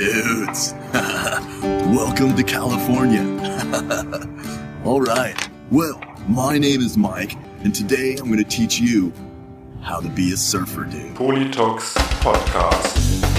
Dudes, welcome to California. All right, well, my name is Mike, and today I'm going to teach you how to be a surfer dude. Politox Podcast.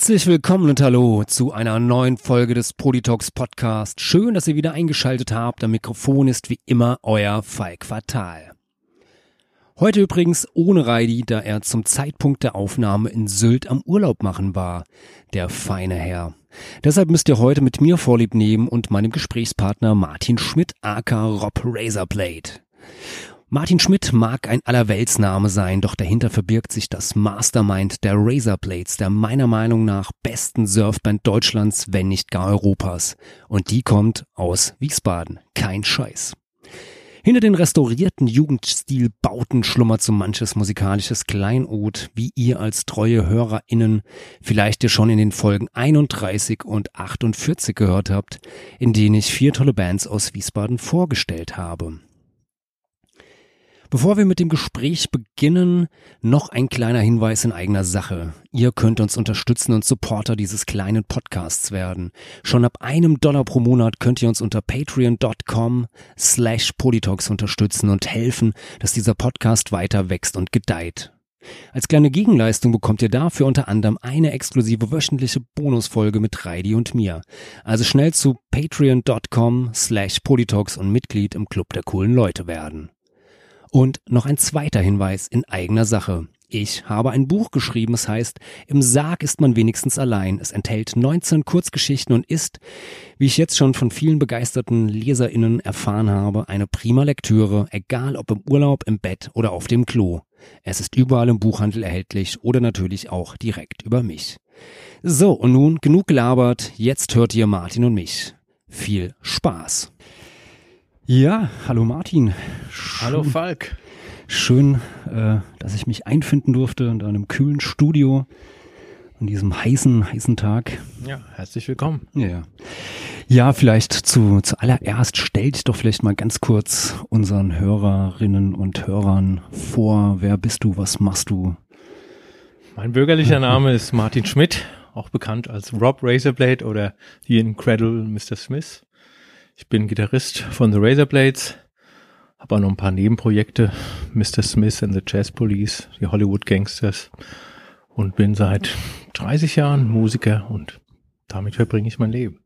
Herzlich willkommen und hallo zu einer neuen Folge des Politox Podcast. Schön, dass ihr wieder eingeschaltet habt. Am Mikrofon ist wie immer euer Falk Fatal. Heute übrigens ohne Reidi, da er zum Zeitpunkt der Aufnahme in Sylt am Urlaub machen war. Der feine Herr. Deshalb müsst ihr heute mit mir Vorlieb nehmen und meinem Gesprächspartner Martin Schmidt aka Rob Razorblade. Martin Schmidt mag ein Allerweltsname sein, doch dahinter verbirgt sich das Mastermind der Razorblades, der meiner Meinung nach besten Surfband Deutschlands, wenn nicht gar Europas. Und die kommt aus Wiesbaden. Kein Scheiß. Hinter den restaurierten Jugendstilbauten schlummert so manches musikalisches Kleinod, wie ihr als treue HörerInnen vielleicht ihr schon in den Folgen 31 und 48 gehört habt, in denen ich vier tolle Bands aus Wiesbaden vorgestellt habe. Bevor wir mit dem Gespräch beginnen, noch ein kleiner Hinweis in eigener Sache. Ihr könnt uns unterstützen und Supporter dieses kleinen Podcasts werden. Schon ab einem Dollar pro Monat könnt ihr uns unter patreon.com slash polytalks unterstützen und helfen, dass dieser Podcast weiter wächst und gedeiht. Als kleine Gegenleistung bekommt ihr dafür unter anderem eine exklusive wöchentliche Bonusfolge mit Reidi und mir. Also schnell zu patreon.com slash polytalks und Mitglied im Club der coolen Leute werden. Und noch ein zweiter Hinweis in eigener Sache. Ich habe ein Buch geschrieben, es heißt Im Sarg ist man wenigstens allein. Es enthält 19 Kurzgeschichten und ist, wie ich jetzt schon von vielen begeisterten Leserinnen erfahren habe, eine prima Lektüre, egal ob im Urlaub, im Bett oder auf dem Klo. Es ist überall im Buchhandel erhältlich oder natürlich auch direkt über mich. So, und nun genug gelabert, jetzt hört ihr Martin und mich. Viel Spaß. Ja, hallo Martin. Hallo Falk. Schön, äh, dass ich mich einfinden durfte in einem kühlen Studio an diesem heißen, heißen Tag. Ja, herzlich willkommen. Ja. Ja, vielleicht zu, zuallererst stell dich doch vielleicht mal ganz kurz unseren Hörerinnen und Hörern vor. Wer bist du? Was machst du? Mein bürgerlicher Name ist Martin Schmidt, auch bekannt als Rob Razorblade oder The Incredible Mr. Smith. Ich bin Gitarrist von The Razorblades, habe auch noch ein paar Nebenprojekte, Mr. Smith and the Jazz Police, die Hollywood Gangsters und bin seit 30 Jahren Musiker und damit verbringe ich mein Leben.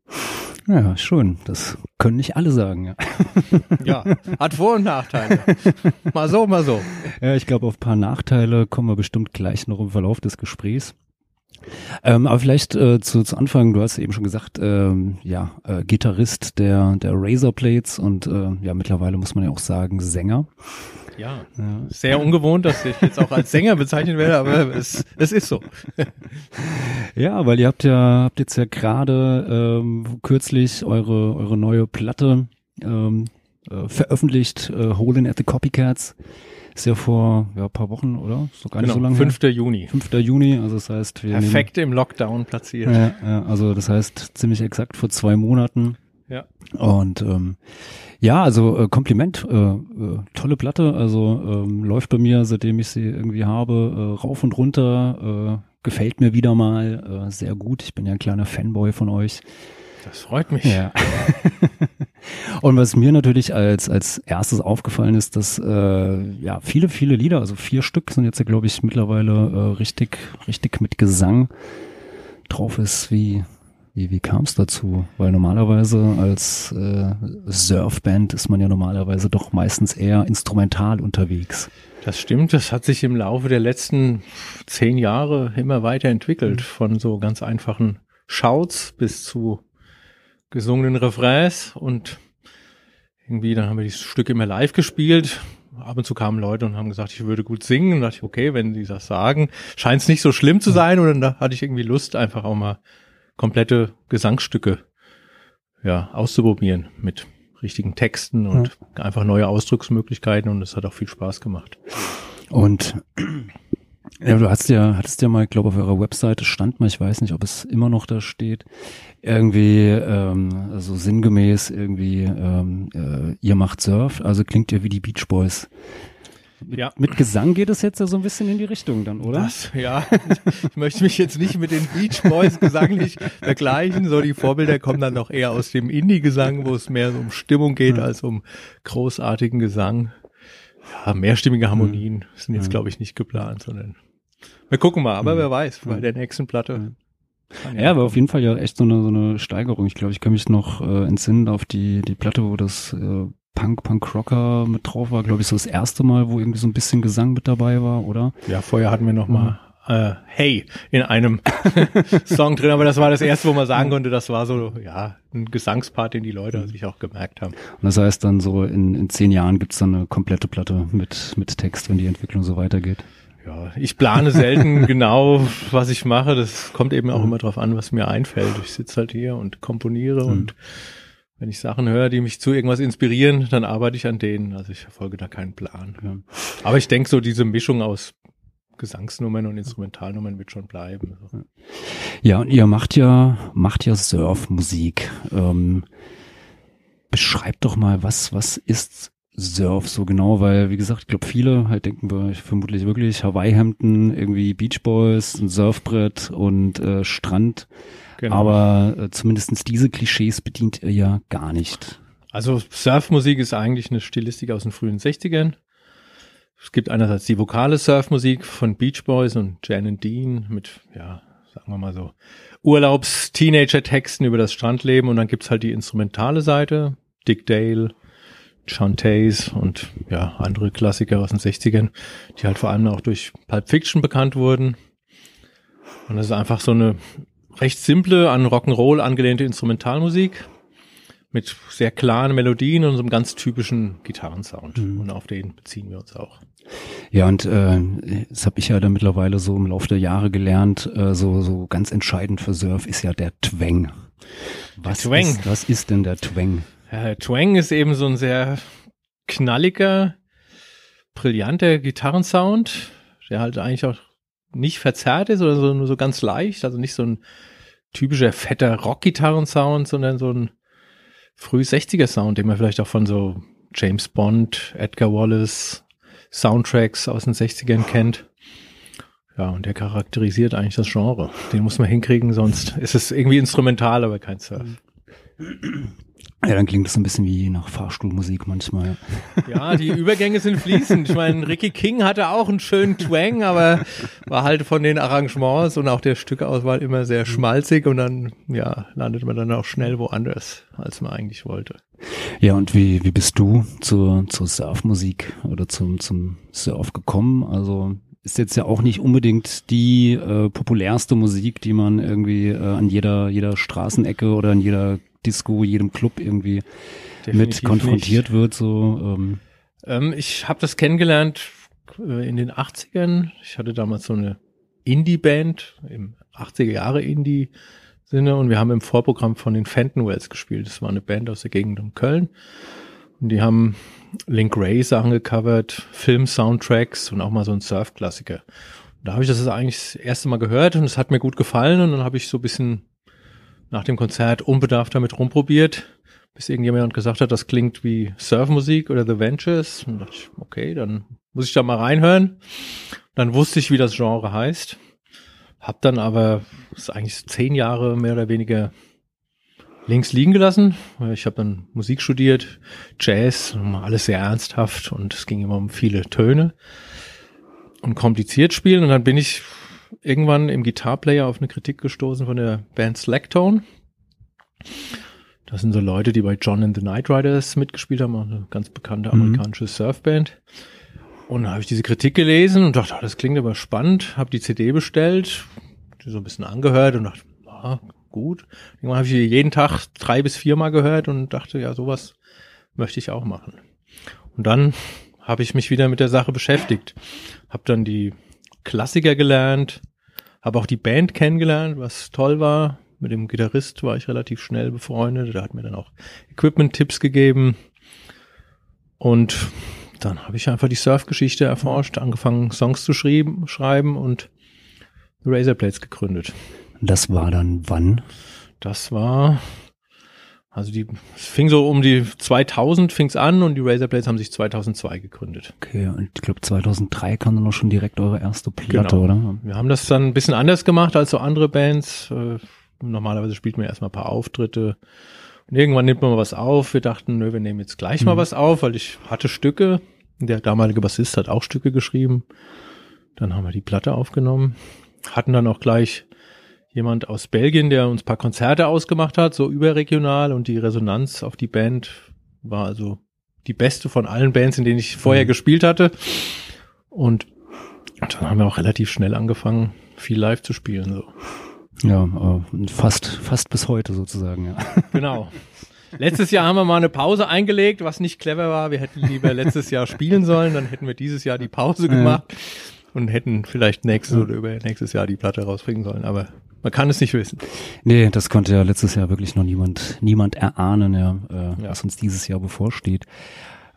Ja, schön. Das können nicht alle sagen. Ja, ja hat Vor- und Nachteile. Mal so, mal so. Ja, ich glaube, auf ein paar Nachteile kommen wir bestimmt gleich noch im Verlauf des Gesprächs. Ähm, aber vielleicht äh, zu, zu Anfang, du hast eben schon gesagt, ähm, ja, äh, Gitarrist der, der Razorblades und äh, ja, mittlerweile muss man ja auch sagen, Sänger. Ja, ja, sehr ungewohnt, dass ich jetzt auch als Sänger bezeichnet werde, aber es, es ist so. ja, weil ihr habt ja, habt jetzt ja gerade ähm, kürzlich eure, eure neue Platte ähm, äh, veröffentlicht, äh, Hole at the Copycats. Ist ja vor ja, paar Wochen, oder? Ist doch gar genau, nicht so lange 5. Her. Juni. 5. Juni, also das heißt, wir Perfekt im Lockdown platziert. Ja, ja, also das heißt ziemlich exakt vor zwei Monaten. Ja. Und ähm, ja, also äh, Kompliment, äh, äh, tolle Platte, also ähm, läuft bei mir, seitdem ich sie irgendwie habe, äh, rauf und runter, äh, gefällt mir wieder mal, äh, sehr gut. Ich bin ja ein kleiner Fanboy von euch. Das freut mich. Ja. Und was mir natürlich als, als erstes aufgefallen ist, dass äh, ja viele, viele Lieder, also vier Stück sind jetzt ja, glaube ich, mittlerweile äh, richtig, richtig mit Gesang drauf ist. Wie, wie, wie kam es dazu? Weil normalerweise als äh, Surfband ist man ja normalerweise doch meistens eher instrumental unterwegs. Das stimmt, das hat sich im Laufe der letzten zehn Jahre immer weiterentwickelt, mhm. von so ganz einfachen Shouts bis zu gesungenen Refrains und irgendwie, dann haben wir dieses Stück immer live gespielt. ab und zu kamen Leute und haben gesagt, ich würde gut singen. Und dachte ich, okay, wenn die das sagen, scheint es nicht so schlimm zu sein. Und dann hatte ich irgendwie Lust, einfach auch mal komplette Gesangsstücke ja, auszuprobieren mit richtigen Texten und ja. einfach neue Ausdrucksmöglichkeiten und es hat auch viel Spaß gemacht. Und ja, du hast ja, hattest ja mal, ich glaube, auf eurer Webseite stand mal, ich weiß nicht, ob es immer noch da steht, irgendwie ähm, also sinngemäß irgendwie ähm, äh, ihr macht Surf, also klingt ja wie die Beach Boys. Mit, ja. mit Gesang geht es jetzt ja so ein bisschen in die Richtung dann, oder? Das, ja, ich möchte mich jetzt nicht mit den Beach Boys gesanglich vergleichen. So die Vorbilder kommen dann noch eher aus dem Indie-Gesang, wo es mehr um Stimmung geht als um großartigen Gesang. Ja, mehrstimmige Harmonien sind jetzt, glaube ich, nicht geplant, sondern wir gucken mal, aber wer weiß, bei der nächsten Platte. Ja, aber auf jeden Fall ja echt so eine, so eine Steigerung. Ich glaube, ich kann mich noch äh, entsinnen auf die, die Platte, wo das äh, Punk, Punk Rocker mit drauf war, glaube ich, so das erste Mal, wo irgendwie so ein bisschen Gesang mit dabei war, oder? Ja, vorher hatten wir noch mal äh, Hey in einem Song drin, aber das war das erste, wo man sagen konnte, das war so, ja, ein Gesangspart, den die Leute sich auch gemerkt haben. Und das heißt dann so, in, in zehn Jahren gibt's dann eine komplette Platte mit, mit Text, wenn die Entwicklung so weitergeht. Ja, ich plane selten genau, was ich mache. Das kommt eben auch immer drauf an, was mir einfällt. Ich sitze halt hier und komponiere mhm. und wenn ich Sachen höre, die mich zu irgendwas inspirieren, dann arbeite ich an denen. Also ich verfolge da keinen Plan. Ja. Aber ich denke so, diese Mischung aus Gesangsnummern und Instrumentalnummern wird schon bleiben. Ja, und ihr macht ja, macht ja Surfmusik. Ähm, beschreibt doch mal, was, was ist Surf so genau, weil wie gesagt, ich glaube viele halt denken wir vermutlich wirklich Hawaii-Hemden, irgendwie Beach Boys, ein Surfbrett und äh, Strand. Genau. Aber äh, zumindestens diese Klischees bedient ihr ja gar nicht. Also Surfmusik ist eigentlich eine Stilistik aus den frühen 60ern. Es gibt einerseits die vokale Surfmusik von Beach Boys und Jan and Dean mit, ja, sagen wir mal so, Urlaubs-Teenager-Texten über das Strandleben und dann gibt's halt die instrumentale Seite, Dick Dale, Chantays und ja, andere Klassiker aus den 60ern, die halt vor allem auch durch Pulp Fiction bekannt wurden. Und das ist einfach so eine recht simple, an Rock'n'Roll angelehnte Instrumentalmusik mit sehr klaren Melodien und so einem ganz typischen Gitarrensound. Mhm. Und auf den beziehen wir uns auch. Ja, und äh, das habe ich ja dann mittlerweile so im Laufe der Jahre gelernt, äh, so, so ganz entscheidend für Surf ist ja der Twang. Was, der Twang. Ist, was ist denn der Twang? Ja, Twang ist eben so ein sehr knalliger, brillanter Gitarrensound, der halt eigentlich auch nicht verzerrt ist oder so, nur so ganz leicht, also nicht so ein typischer fetter Rock-Gitarrensound, sondern so ein früh 60er Sound, den man vielleicht auch von so James Bond, Edgar Wallace, Soundtracks aus den 60ern kennt. Ja, und der charakterisiert eigentlich das Genre. Den muss man hinkriegen, sonst ist es irgendwie instrumental, aber kein Surf. Ja, dann klingt das ein bisschen wie nach Fahrstuhlmusik manchmal. Ja, die Übergänge sind fließend. Ich meine, Ricky King hatte auch einen schönen Twang, aber war halt von den Arrangements und auch der Stückeauswahl immer sehr schmalzig und dann, ja, landet man dann auch schnell woanders, als man eigentlich wollte. Ja, und wie, wie bist du zur, zur Surfmusik oder zum, zum Surf gekommen? Also, ist jetzt ja auch nicht unbedingt die äh, populärste Musik, die man irgendwie äh, an jeder jeder Straßenecke oder an jeder Disco, jedem Club irgendwie Definitiv mit konfrontiert nicht. wird. So, ähm. Ähm, ich habe das kennengelernt äh, in den 80ern. Ich hatte damals so eine Indie-Band im 80er Jahre Indie. Sinne und wir haben im Vorprogramm von den Fenton Wells gespielt. Das war eine Band aus der Gegend um Köln. Und die haben Link Ray Sachen gecovert, Film-Soundtracks und auch mal so ein Surf-Klassiker. Da habe ich das eigentlich das erste Mal gehört und es hat mir gut gefallen und dann habe ich so ein bisschen nach dem Konzert unbedarft damit rumprobiert, bis irgendjemand gesagt hat, das klingt wie Surfmusik oder The Ventures. Und dachte ich, okay, dann muss ich da mal reinhören. Dann wusste ich, wie das Genre heißt. Hab dann aber, ist eigentlich zehn Jahre mehr oder weniger links liegen gelassen. Ich habe dann Musik studiert, Jazz, alles sehr ernsthaft und es ging immer um viele Töne und kompliziert spielen. Und dann bin ich irgendwann im Guitar-Player auf eine Kritik gestoßen von der Band Slacktone. Das sind so Leute, die bei John and the Night Riders mitgespielt haben, eine ganz bekannte mhm. amerikanische mhm. Surfband. Und da habe ich diese Kritik gelesen und dachte, oh, das klingt aber spannend, habe die CD bestellt, die so ein bisschen angehört und dachte, ah, gut. Irgendwann habe ich die jeden Tag drei bis viermal gehört und dachte, ja, sowas möchte ich auch machen. Und dann habe ich mich wieder mit der Sache beschäftigt. Habe dann die Klassiker gelernt, habe auch die Band kennengelernt, was toll war. Mit dem Gitarrist war ich relativ schnell befreundet. Der hat mir dann auch Equipment-Tipps gegeben. Und dann habe ich einfach die Surf-Geschichte erforscht, angefangen Songs zu schreiben, schreiben und Razorblades gegründet. Das war dann wann? Das war, also die, es fing so um die 2000 fing's an und die Razorblades haben sich 2002 gegründet. Okay, und ich glaube 2003 kam dann auch schon direkt eure erste Platte, Genau. oder? Wir haben das dann ein bisschen anders gemacht als so andere Bands. Äh, Normalerweise spielt man erstmal ein paar Auftritte und irgendwann nimmt man mal was auf. Wir dachten, nö, wir nehmen jetzt gleich mal Mhm. was auf, weil ich hatte Stücke. Der damalige Bassist hat auch Stücke geschrieben. Dann haben wir die Platte aufgenommen. Hatten dann auch gleich jemand aus Belgien, der uns ein paar Konzerte ausgemacht hat, so überregional und die Resonanz auf die Band war also die beste von allen Bands, in denen ich vorher Mhm. gespielt hatte. Und dann haben wir auch relativ schnell angefangen, viel live zu spielen. So. Ja, äh, fast, fast bis heute sozusagen, ja. Genau. Letztes Jahr haben wir mal eine Pause eingelegt, was nicht clever war. Wir hätten lieber letztes Jahr spielen sollen, dann hätten wir dieses Jahr die Pause gemacht und hätten vielleicht nächstes oder über nächstes Jahr die Platte rausbringen sollen. Aber man kann es nicht wissen. Nee, das konnte ja letztes Jahr wirklich noch niemand, niemand erahnen, ja, äh, Ja. was uns dieses Jahr bevorsteht.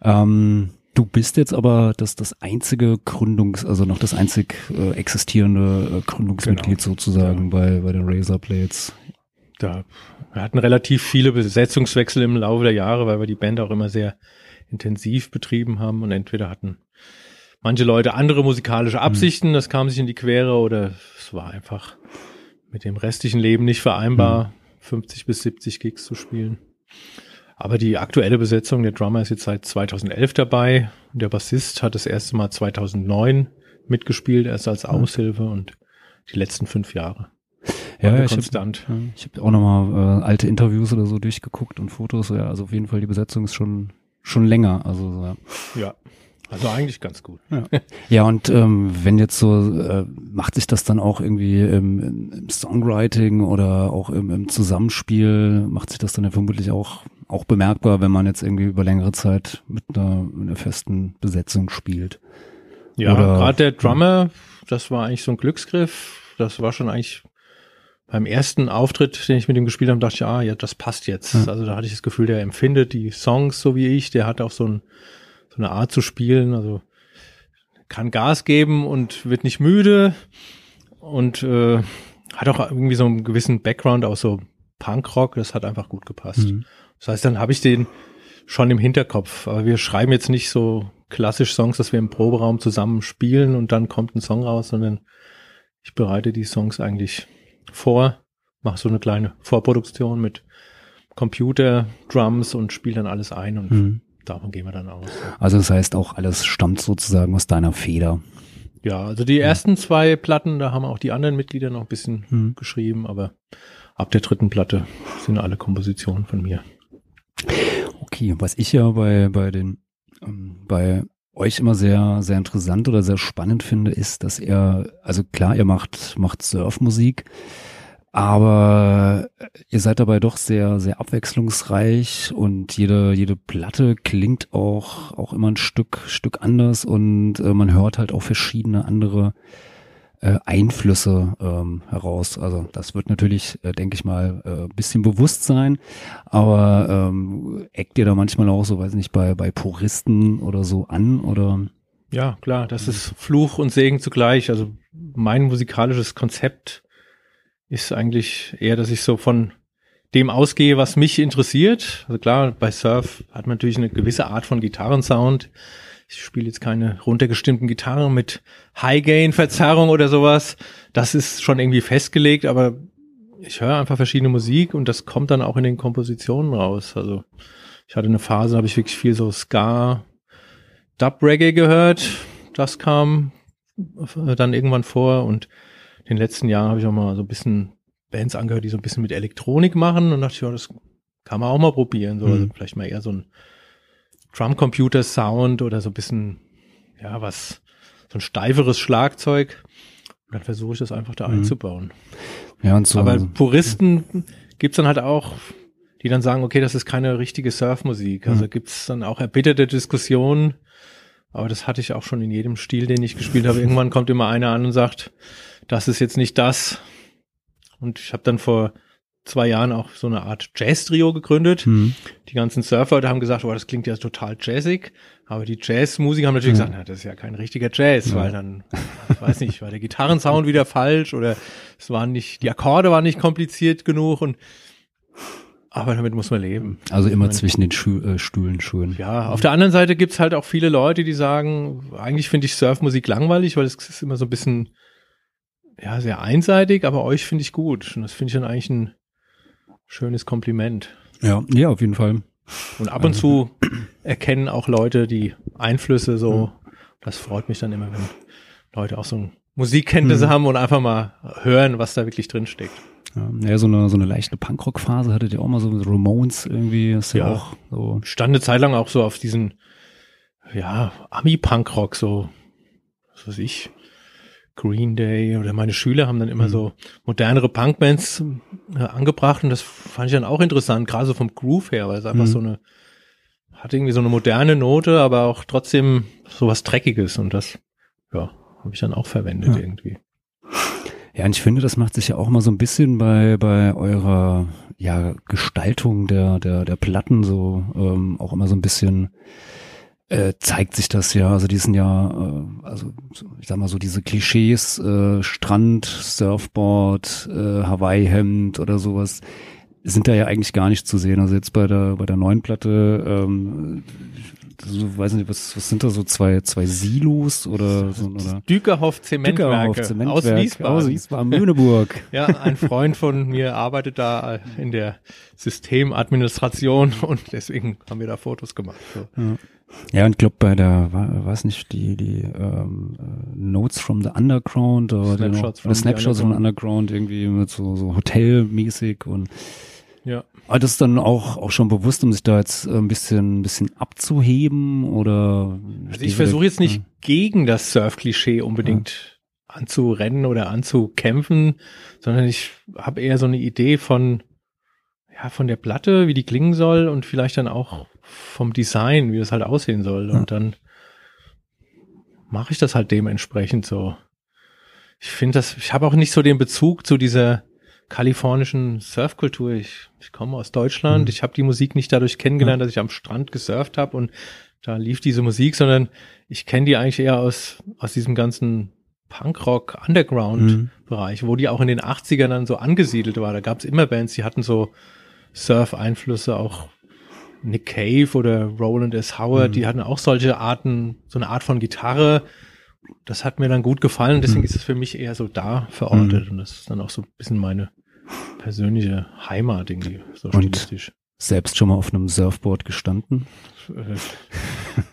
Ähm, du bist jetzt aber das, das einzige Gründungs-, also noch das einzig äh, existierende äh, Gründungsmitglied Genau. sozusagen bei, bei den Razorblades. Da, wir hatten relativ viele Besetzungswechsel im Laufe der Jahre, weil wir die Band auch immer sehr intensiv betrieben haben und entweder hatten manche Leute andere musikalische Absichten, das kam sich in die Quere oder es war einfach mit dem restlichen Leben nicht vereinbar, 50 bis 70 Gigs zu spielen. Aber die aktuelle Besetzung, der Drummer ist jetzt seit 2011 dabei und der Bassist hat das erste Mal 2009 mitgespielt, erst als Aushilfe und die letzten fünf Jahre. Ja, War ich habe konstant. ich hab auch nochmal äh, alte Interviews oder so durchgeguckt und Fotos, ja, also auf jeden Fall die Besetzung ist schon, schon länger, also so, ja. Ja. Also eigentlich ganz gut. Ja, und ähm, wenn jetzt so, äh, macht sich das dann auch irgendwie im, im Songwriting oder auch im, im Zusammenspiel, macht sich das dann ja vermutlich auch, auch bemerkbar, wenn man jetzt irgendwie über längere Zeit mit einer, mit einer festen Besetzung spielt. Ja, gerade der Drummer, das war eigentlich so ein Glücksgriff. Das war schon eigentlich beim ersten Auftritt, den ich mit ihm gespielt habe, dachte ich, ah, ja, das passt jetzt. Ja. Also da hatte ich das Gefühl, der empfindet die Songs so wie ich. Der hat auch so, ein, so eine Art zu spielen. Also kann Gas geben und wird nicht müde und äh, hat auch irgendwie so einen gewissen Background, auch so Punkrock. Das hat einfach gut gepasst. Mhm. Das heißt, dann habe ich den schon im Hinterkopf. Aber wir schreiben jetzt nicht so klassisch Songs, dass wir im Proberaum zusammen spielen und dann kommt ein Song raus, sondern ich bereite die Songs eigentlich vor, mache so eine kleine Vorproduktion mit Computer, Drums und spiele dann alles ein und Mhm. Davon gehen wir dann aus. Also das heißt auch alles stammt sozusagen aus deiner Feder. Ja, also die ersten zwei Platten, da haben auch die anderen Mitglieder noch ein bisschen Mhm. geschrieben, aber ab der dritten Platte sind alle Kompositionen von mir. Okay, was ich ja bei, bei den, ähm, bei euch immer sehr, sehr interessant oder sehr spannend finde, ist, dass ihr, also klar, ihr macht, macht Surfmusik, aber ihr seid dabei doch sehr, sehr abwechslungsreich und jede, jede Platte klingt auch, auch immer ein Stück, Stück anders und äh, man hört halt auch verschiedene andere äh, Einflüsse ähm, heraus. Also das wird natürlich, äh, denke ich mal, äh, bisschen bewusst sein, aber ähm, eckt ihr da manchmal auch so, weiß nicht, bei, bei Puristen oder so an oder Ja, klar, das ist Fluch und Segen zugleich. Also mein musikalisches Konzept ist eigentlich eher, dass ich so von dem ausgehe, was mich interessiert. Also klar, bei Surf hat man natürlich eine gewisse Art von Gitarrensound. Ich spiele jetzt keine runtergestimmten Gitarren mit High-Gain-Verzerrung oder sowas. Das ist schon irgendwie festgelegt, aber ich höre einfach verschiedene Musik und das kommt dann auch in den Kompositionen raus. Also ich hatte eine Phase, habe ich wirklich viel so Ska, Dub Reggae gehört. Das kam äh, dann irgendwann vor und den letzten Jahren habe ich auch mal so ein bisschen Bands angehört, die so ein bisschen mit Elektronik machen und dachte ich, ja, das kann man auch mal probieren. So, Mhm. also vielleicht mal eher so ein Drum-Computer-Sound oder so ein bisschen, ja, was, so ein steiferes Schlagzeug. Und dann versuche ich das einfach da Mhm. einzubauen. ja und so. Aber Puristen gibt's dann halt auch, die dann sagen, okay, das ist keine richtige Surfmusik. Also Mhm. gibt's dann auch erbitterte Diskussionen, Aber das hatte ich auch schon in jedem Stil, den ich gespielt habe. Irgendwann kommt immer einer an und sagt, das ist jetzt nicht das. Und ich habe dann vor zwei Jahren auch so eine Art Jazz-Trio gegründet. Hm. Die ganzen Surfer da haben gesagt, oh, das klingt ja total jazzig. Aber die Jazzmusiker haben natürlich Ja. gesagt, na, das ist ja kein richtiger Jazz, Ja. weil dann, ich weiß nicht, war der Gitarrensound wieder falsch oder es waren nicht, die Akkorde waren nicht kompliziert genug und aber damit muss man leben. Also immer zwischen den Schu äh, Stühlen schön. Ja, auf der anderen Seite gibt's halt auch viele Leute, die sagen, eigentlich finde ich Surfmusik langweilig, weil es ist immer so ein bisschen, ja, sehr einseitig, aber euch finde ich gut. Und das finde ich dann eigentlich ein schönes Kompliment. Ja, ja, auf jeden Fall. Und ab und zu erkennen auch Leute die Einflüsse so. Das freut mich dann immer, wenn Leute auch so Musikkenntnisse Mhm. haben und einfach mal hören, was da wirklich drin steckt. Ja, ja, so eine, so eine leichte Punkrock-Phase hattet ihr auch mal so mit Ramones irgendwie. Ist ja, Ja. auch so. Stand eine Zeit lang auch so auf diesen, ja, Ami-Punkrock, so, was weiß ich, Green Day oder meine Schüler haben dann immer Mhm. so modernere Punkbands äh, angebracht und das fand ich dann auch interessant, gerade so vom Groove her, weil es einfach Mhm. so eine, hat irgendwie so eine moderne Note, aber auch trotzdem so was Dreckiges und das, ja, habe ich dann auch verwendet Ja. irgendwie. Ja, und ich finde, das macht sich ja auch mal so ein bisschen bei, bei eurer ja, Gestaltung der, der, der Platten so ähm, auch immer so ein bisschen äh, zeigt sich das ja. Also die sind ja, äh, also so, ich sag mal so diese Klischees, äh, Strand, Surfboard, äh, Hawaii-Hemd oder sowas, sind da ja eigentlich gar nicht zu sehen. Also jetzt bei der bei der neuen Platte, ähm, so, weiß nicht, was, was sind da so zwei zwei Silos oder so oder Dükerhoff Zementwerke Dückerhoff, Zementwerk aus Wiesbaden. Aus Wiesbaden, Möhneburg. Ja, ein Freund von mir arbeitet da in der Systemadministration und deswegen haben wir da Fotos gemacht. So. Ja, und ich glaube bei der, war, war es nicht die, die ähm, äh, Notes from the Underground oder die Snapshots from oder the Snapshots from the Underground. Underground irgendwie mit so, so Hotelmäßig und Ja. aber das ist dann auch, auch schon bewusst, um sich da jetzt ein bisschen, ein bisschen abzuheben oder Also ich versuche jetzt nicht gegen das Surf-Klischee unbedingt anzurennen oder anzukämpfen, sondern ich habe eher so eine Idee von, ja, von der Platte, wie die klingen soll und vielleicht dann auch vom Design, wie das halt aussehen soll. Ja. Und dann mache ich das halt dementsprechend so. Ich finde das, ich habe auch nicht so den Bezug zu dieser kalifornischen Surfkultur. Ich, ich komme aus Deutschland. Mhm. Ich habe die Musik nicht dadurch kennengelernt, dass ich am Strand gesurft habe und da lief diese Musik, sondern ich kenne die eigentlich eher aus, aus diesem ganzen Punkrock Underground Mhm. Bereich, wo die auch in den 80ern dann so angesiedelt war. Da gab es immer Bands, die hatten so Surf-Einflüsse, auch Nick Cave oder Roland S. Howard, Mhm. die hatten auch solche Arten, so eine Art von Gitarre. Das hat mir dann gut gefallen, deswegen Mhm. ist es für mich eher so da verortet und das ist dann auch so ein bisschen meine persönliche Heimat irgendwie, so Und- stilistisch. Selbst schon mal auf einem Surfboard gestanden. Äh,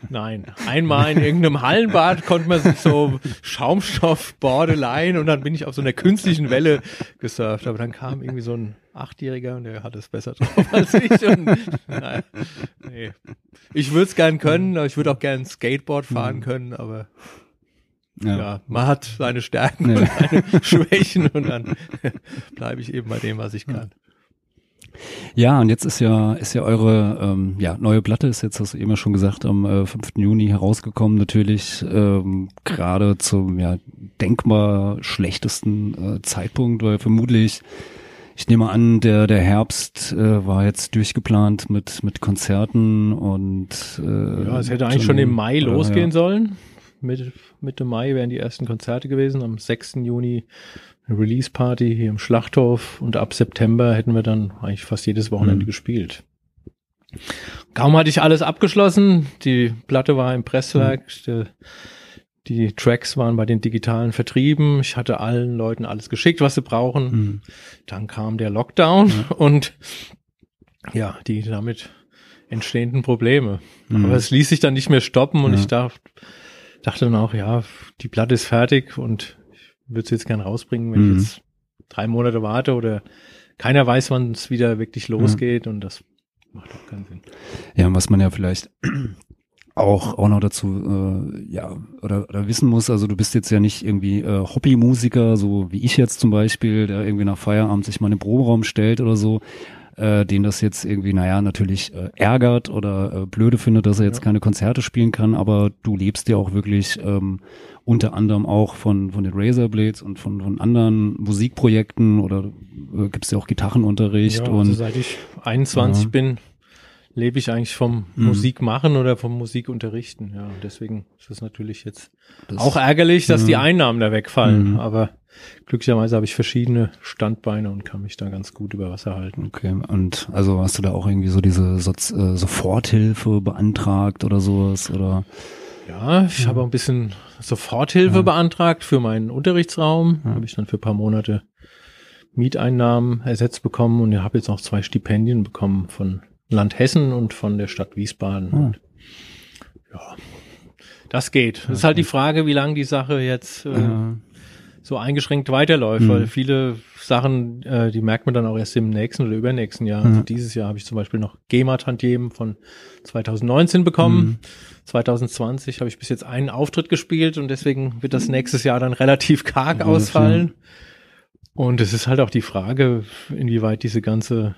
Nein, einmal in irgendeinem Hallenbad konnte man sich so Schaumstoffborde leihen und dann bin ich auf so einer künstlichen Welle gesurft. Aber dann kam irgendwie so ein Achtjähriger und der hat es besser drauf als ich. Und, naja, nee. Ich würde es gern können, aber ich würde auch gern Skateboard fahren können, aber ja. man hat seine Stärken Ja. und seine Schwächen und dann bleibe ich eben bei dem, was ich kann. Ja, und jetzt ist ja, ist ja eure ähm, ja, neue Platte, ist jetzt, hast du eben ja schon gesagt, am äh, 5. Juni herausgekommen, natürlich ähm, gerade zum ja, denkbar schlechtesten äh, Zeitpunkt, weil vermutlich, ich nehme an, der, der Herbst äh, war jetzt durchgeplant mit, mit Konzerten und äh, Ja, es hätte eigentlich schon im Mai losgehen ja. sollen. Mitte, Mitte Mai wären die ersten Konzerte gewesen. Am 6. Juni eine Release-Party hier im Schlachthof und ab September hätten wir dann eigentlich fast jedes Wochenende Mhm. gespielt. Kaum hatte ich alles abgeschlossen. Die Platte war im Presswerk. Die, die Tracks waren bei den digitalen Vertrieben. Ich hatte allen Leuten alles geschickt, was sie brauchen. Mhm. Dann kam der Lockdown und ja, die damit entstehenden Probleme. Mhm. Aber es ließ sich dann nicht mehr stoppen und Ja. ich dacht, dachte dann auch, ja, die Platte ist fertig und ich würde sie jetzt gern rausbringen, wenn Mhm. ich jetzt drei Monate warte oder keiner weiß, wann es wieder wirklich losgeht und das macht auch keinen Sinn. Ja, und was man ja vielleicht auch, auch noch dazu, äh, ja, oder, oder wissen muss, also du bist jetzt ja nicht irgendwie äh, Hobbymusiker, so wie ich jetzt zum Beispiel, der irgendwie nach Feierabend sich mal in den Proberaum stellt oder so. Äh, den das jetzt irgendwie, naja, natürlich äh, ärgert oder äh, blöde findet, dass er jetzt Ja. keine Konzerte spielen kann, aber du lebst ja auch wirklich ähm, unter anderem auch von, von den Razorblades und von, von anderen Musikprojekten oder äh, gibst ja auch Gitarrenunterricht Ja, und also seit ich 21 Ja. bin, lebe ich eigentlich vom Mhm. Musik machen oder vom Musikunterrichten. Ja, deswegen ist es natürlich jetzt das, auch ärgerlich, dass Mhm. die Einnahmen da wegfallen. Mhm. Aber glücklicherweise habe ich verschiedene Standbeine und kann mich da ganz gut über Wasser halten. Okay, und also hast du da auch irgendwie so diese Soz äh, Soforthilfe beantragt oder sowas oder Ja, ich habe auch ein bisschen Soforthilfe Ja. beantragt für meinen Unterrichtsraum. Ja. Habe ich dann für ein paar Monate Mieteinnahmen ersetzt bekommen und habe jetzt noch zwei Stipendien bekommen von Land Hessen und von der Stadt Wiesbaden. Ah. Und ja, das geht. Das ist halt die Frage, wie lange die Sache jetzt äh, so eingeschränkt weiterläuft, Mhm. weil viele Sachen, äh, die merkt man dann auch erst im nächsten oder übernächsten Jahr. Also Ja. dieses Jahr habe ich zum Beispiel noch GEMA-Tantiemen von 2019 bekommen. Mhm. 2020 habe ich bis jetzt einen Auftritt gespielt und deswegen wird das nächstes Jahr dann relativ karg Ja, ausfallen. Und es ist halt auch die Frage, inwieweit diese ganze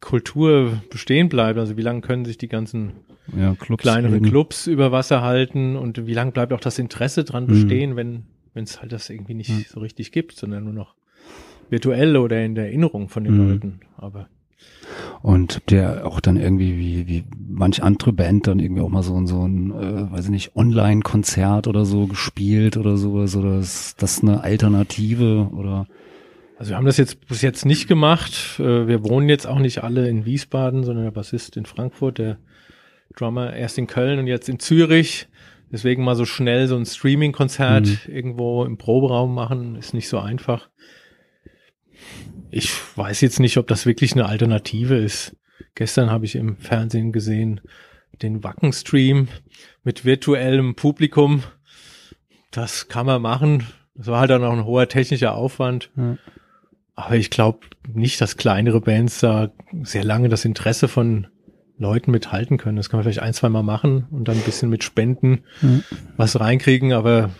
Kultur bestehen bleibt. Also wie lange können sich die ganzen ja, Clubs kleinere eben. Clubs über Wasser halten und wie lange bleibt auch das Interesse dran Mhm. bestehen, wenn wenn es halt das irgendwie nicht Ja. so richtig gibt, sondern nur noch virtuell oder in der Erinnerung von den Mhm. Leuten. Aber Und der auch dann irgendwie wie, wie manch andere Band dann irgendwie auch mal so, so ein, äh, weiß ich nicht, Online-Konzert oder so gespielt oder sowas oder ist das eine Alternative oder also wir haben das jetzt bis jetzt nicht gemacht. Äh, Wir wohnen jetzt auch nicht alle in Wiesbaden, sondern der Bassist in Frankfurt, der Drummer erst in Köln und jetzt in Zürich. Deswegen mal so schnell so ein Streaming-Konzert Mhm. irgendwo im Proberaum machen, ist nicht so einfach. Ich weiß jetzt nicht, ob das wirklich eine Alternative ist. Gestern habe ich im Fernsehen gesehen den Wacken-Stream mit virtuellem Publikum. Das kann man machen. Das war halt dann auch ein hoher technischer Aufwand. Ja. Aber ich glaube nicht, dass kleinere Bands da sehr lange das Interesse von Leuten mithalten können. Das kann man vielleicht ein, zwei Mal machen und dann ein bisschen mit Spenden Mhm. was reinkriegen, aber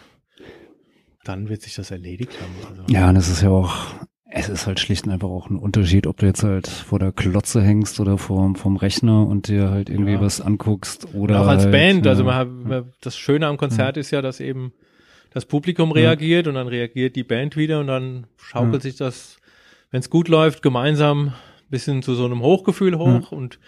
dann wird sich das erledigt haben. Also, Ja, und es ist ja auch, es ist halt schlicht und einfach auch ein Unterschied, ob du jetzt halt vor der Klotze hängst oder vor, vom Rechner und dir halt irgendwie Ja. was anguckst Und oder auch als halt, Band, also ja. man hat, man, das Schöne am Konzert ist ja, dass eben das Publikum reagiert und dann reagiert die Band wieder und dann schaukelt Ja. sich das, wenn es gut läuft, gemeinsam bisschen zu so einem Hochgefühl hoch und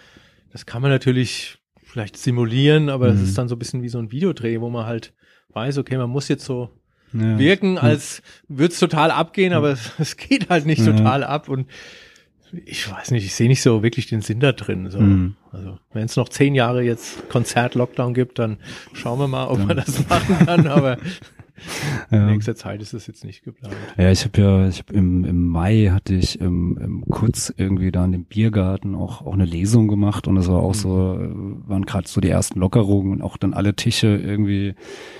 das kann man natürlich vielleicht simulieren, aber das Mhm. ist dann so ein bisschen wie so ein Videodreh, wo man halt weiß, okay, man muss jetzt so ja. wirken, als würde es total abgehen, aber es, es geht halt nicht Ja. total ab und ich weiß nicht, ich sehe nicht so wirklich den Sinn da drin. So. Mhm. Also wenn es noch zehn Jahre jetzt Konzert-Lockdown gibt, dann schauen wir mal, ob man das machen kann, aber in nächster Zeit ist das jetzt nicht geplant. Ja, ich habe ja, ich habe im, im Mai hatte ich im, im Kurz irgendwie da in dem Biergarten auch auch eine Lesung gemacht und es war auch so, äh, waren gerade so die ersten Lockerungen und auch dann alle Tische irgendwie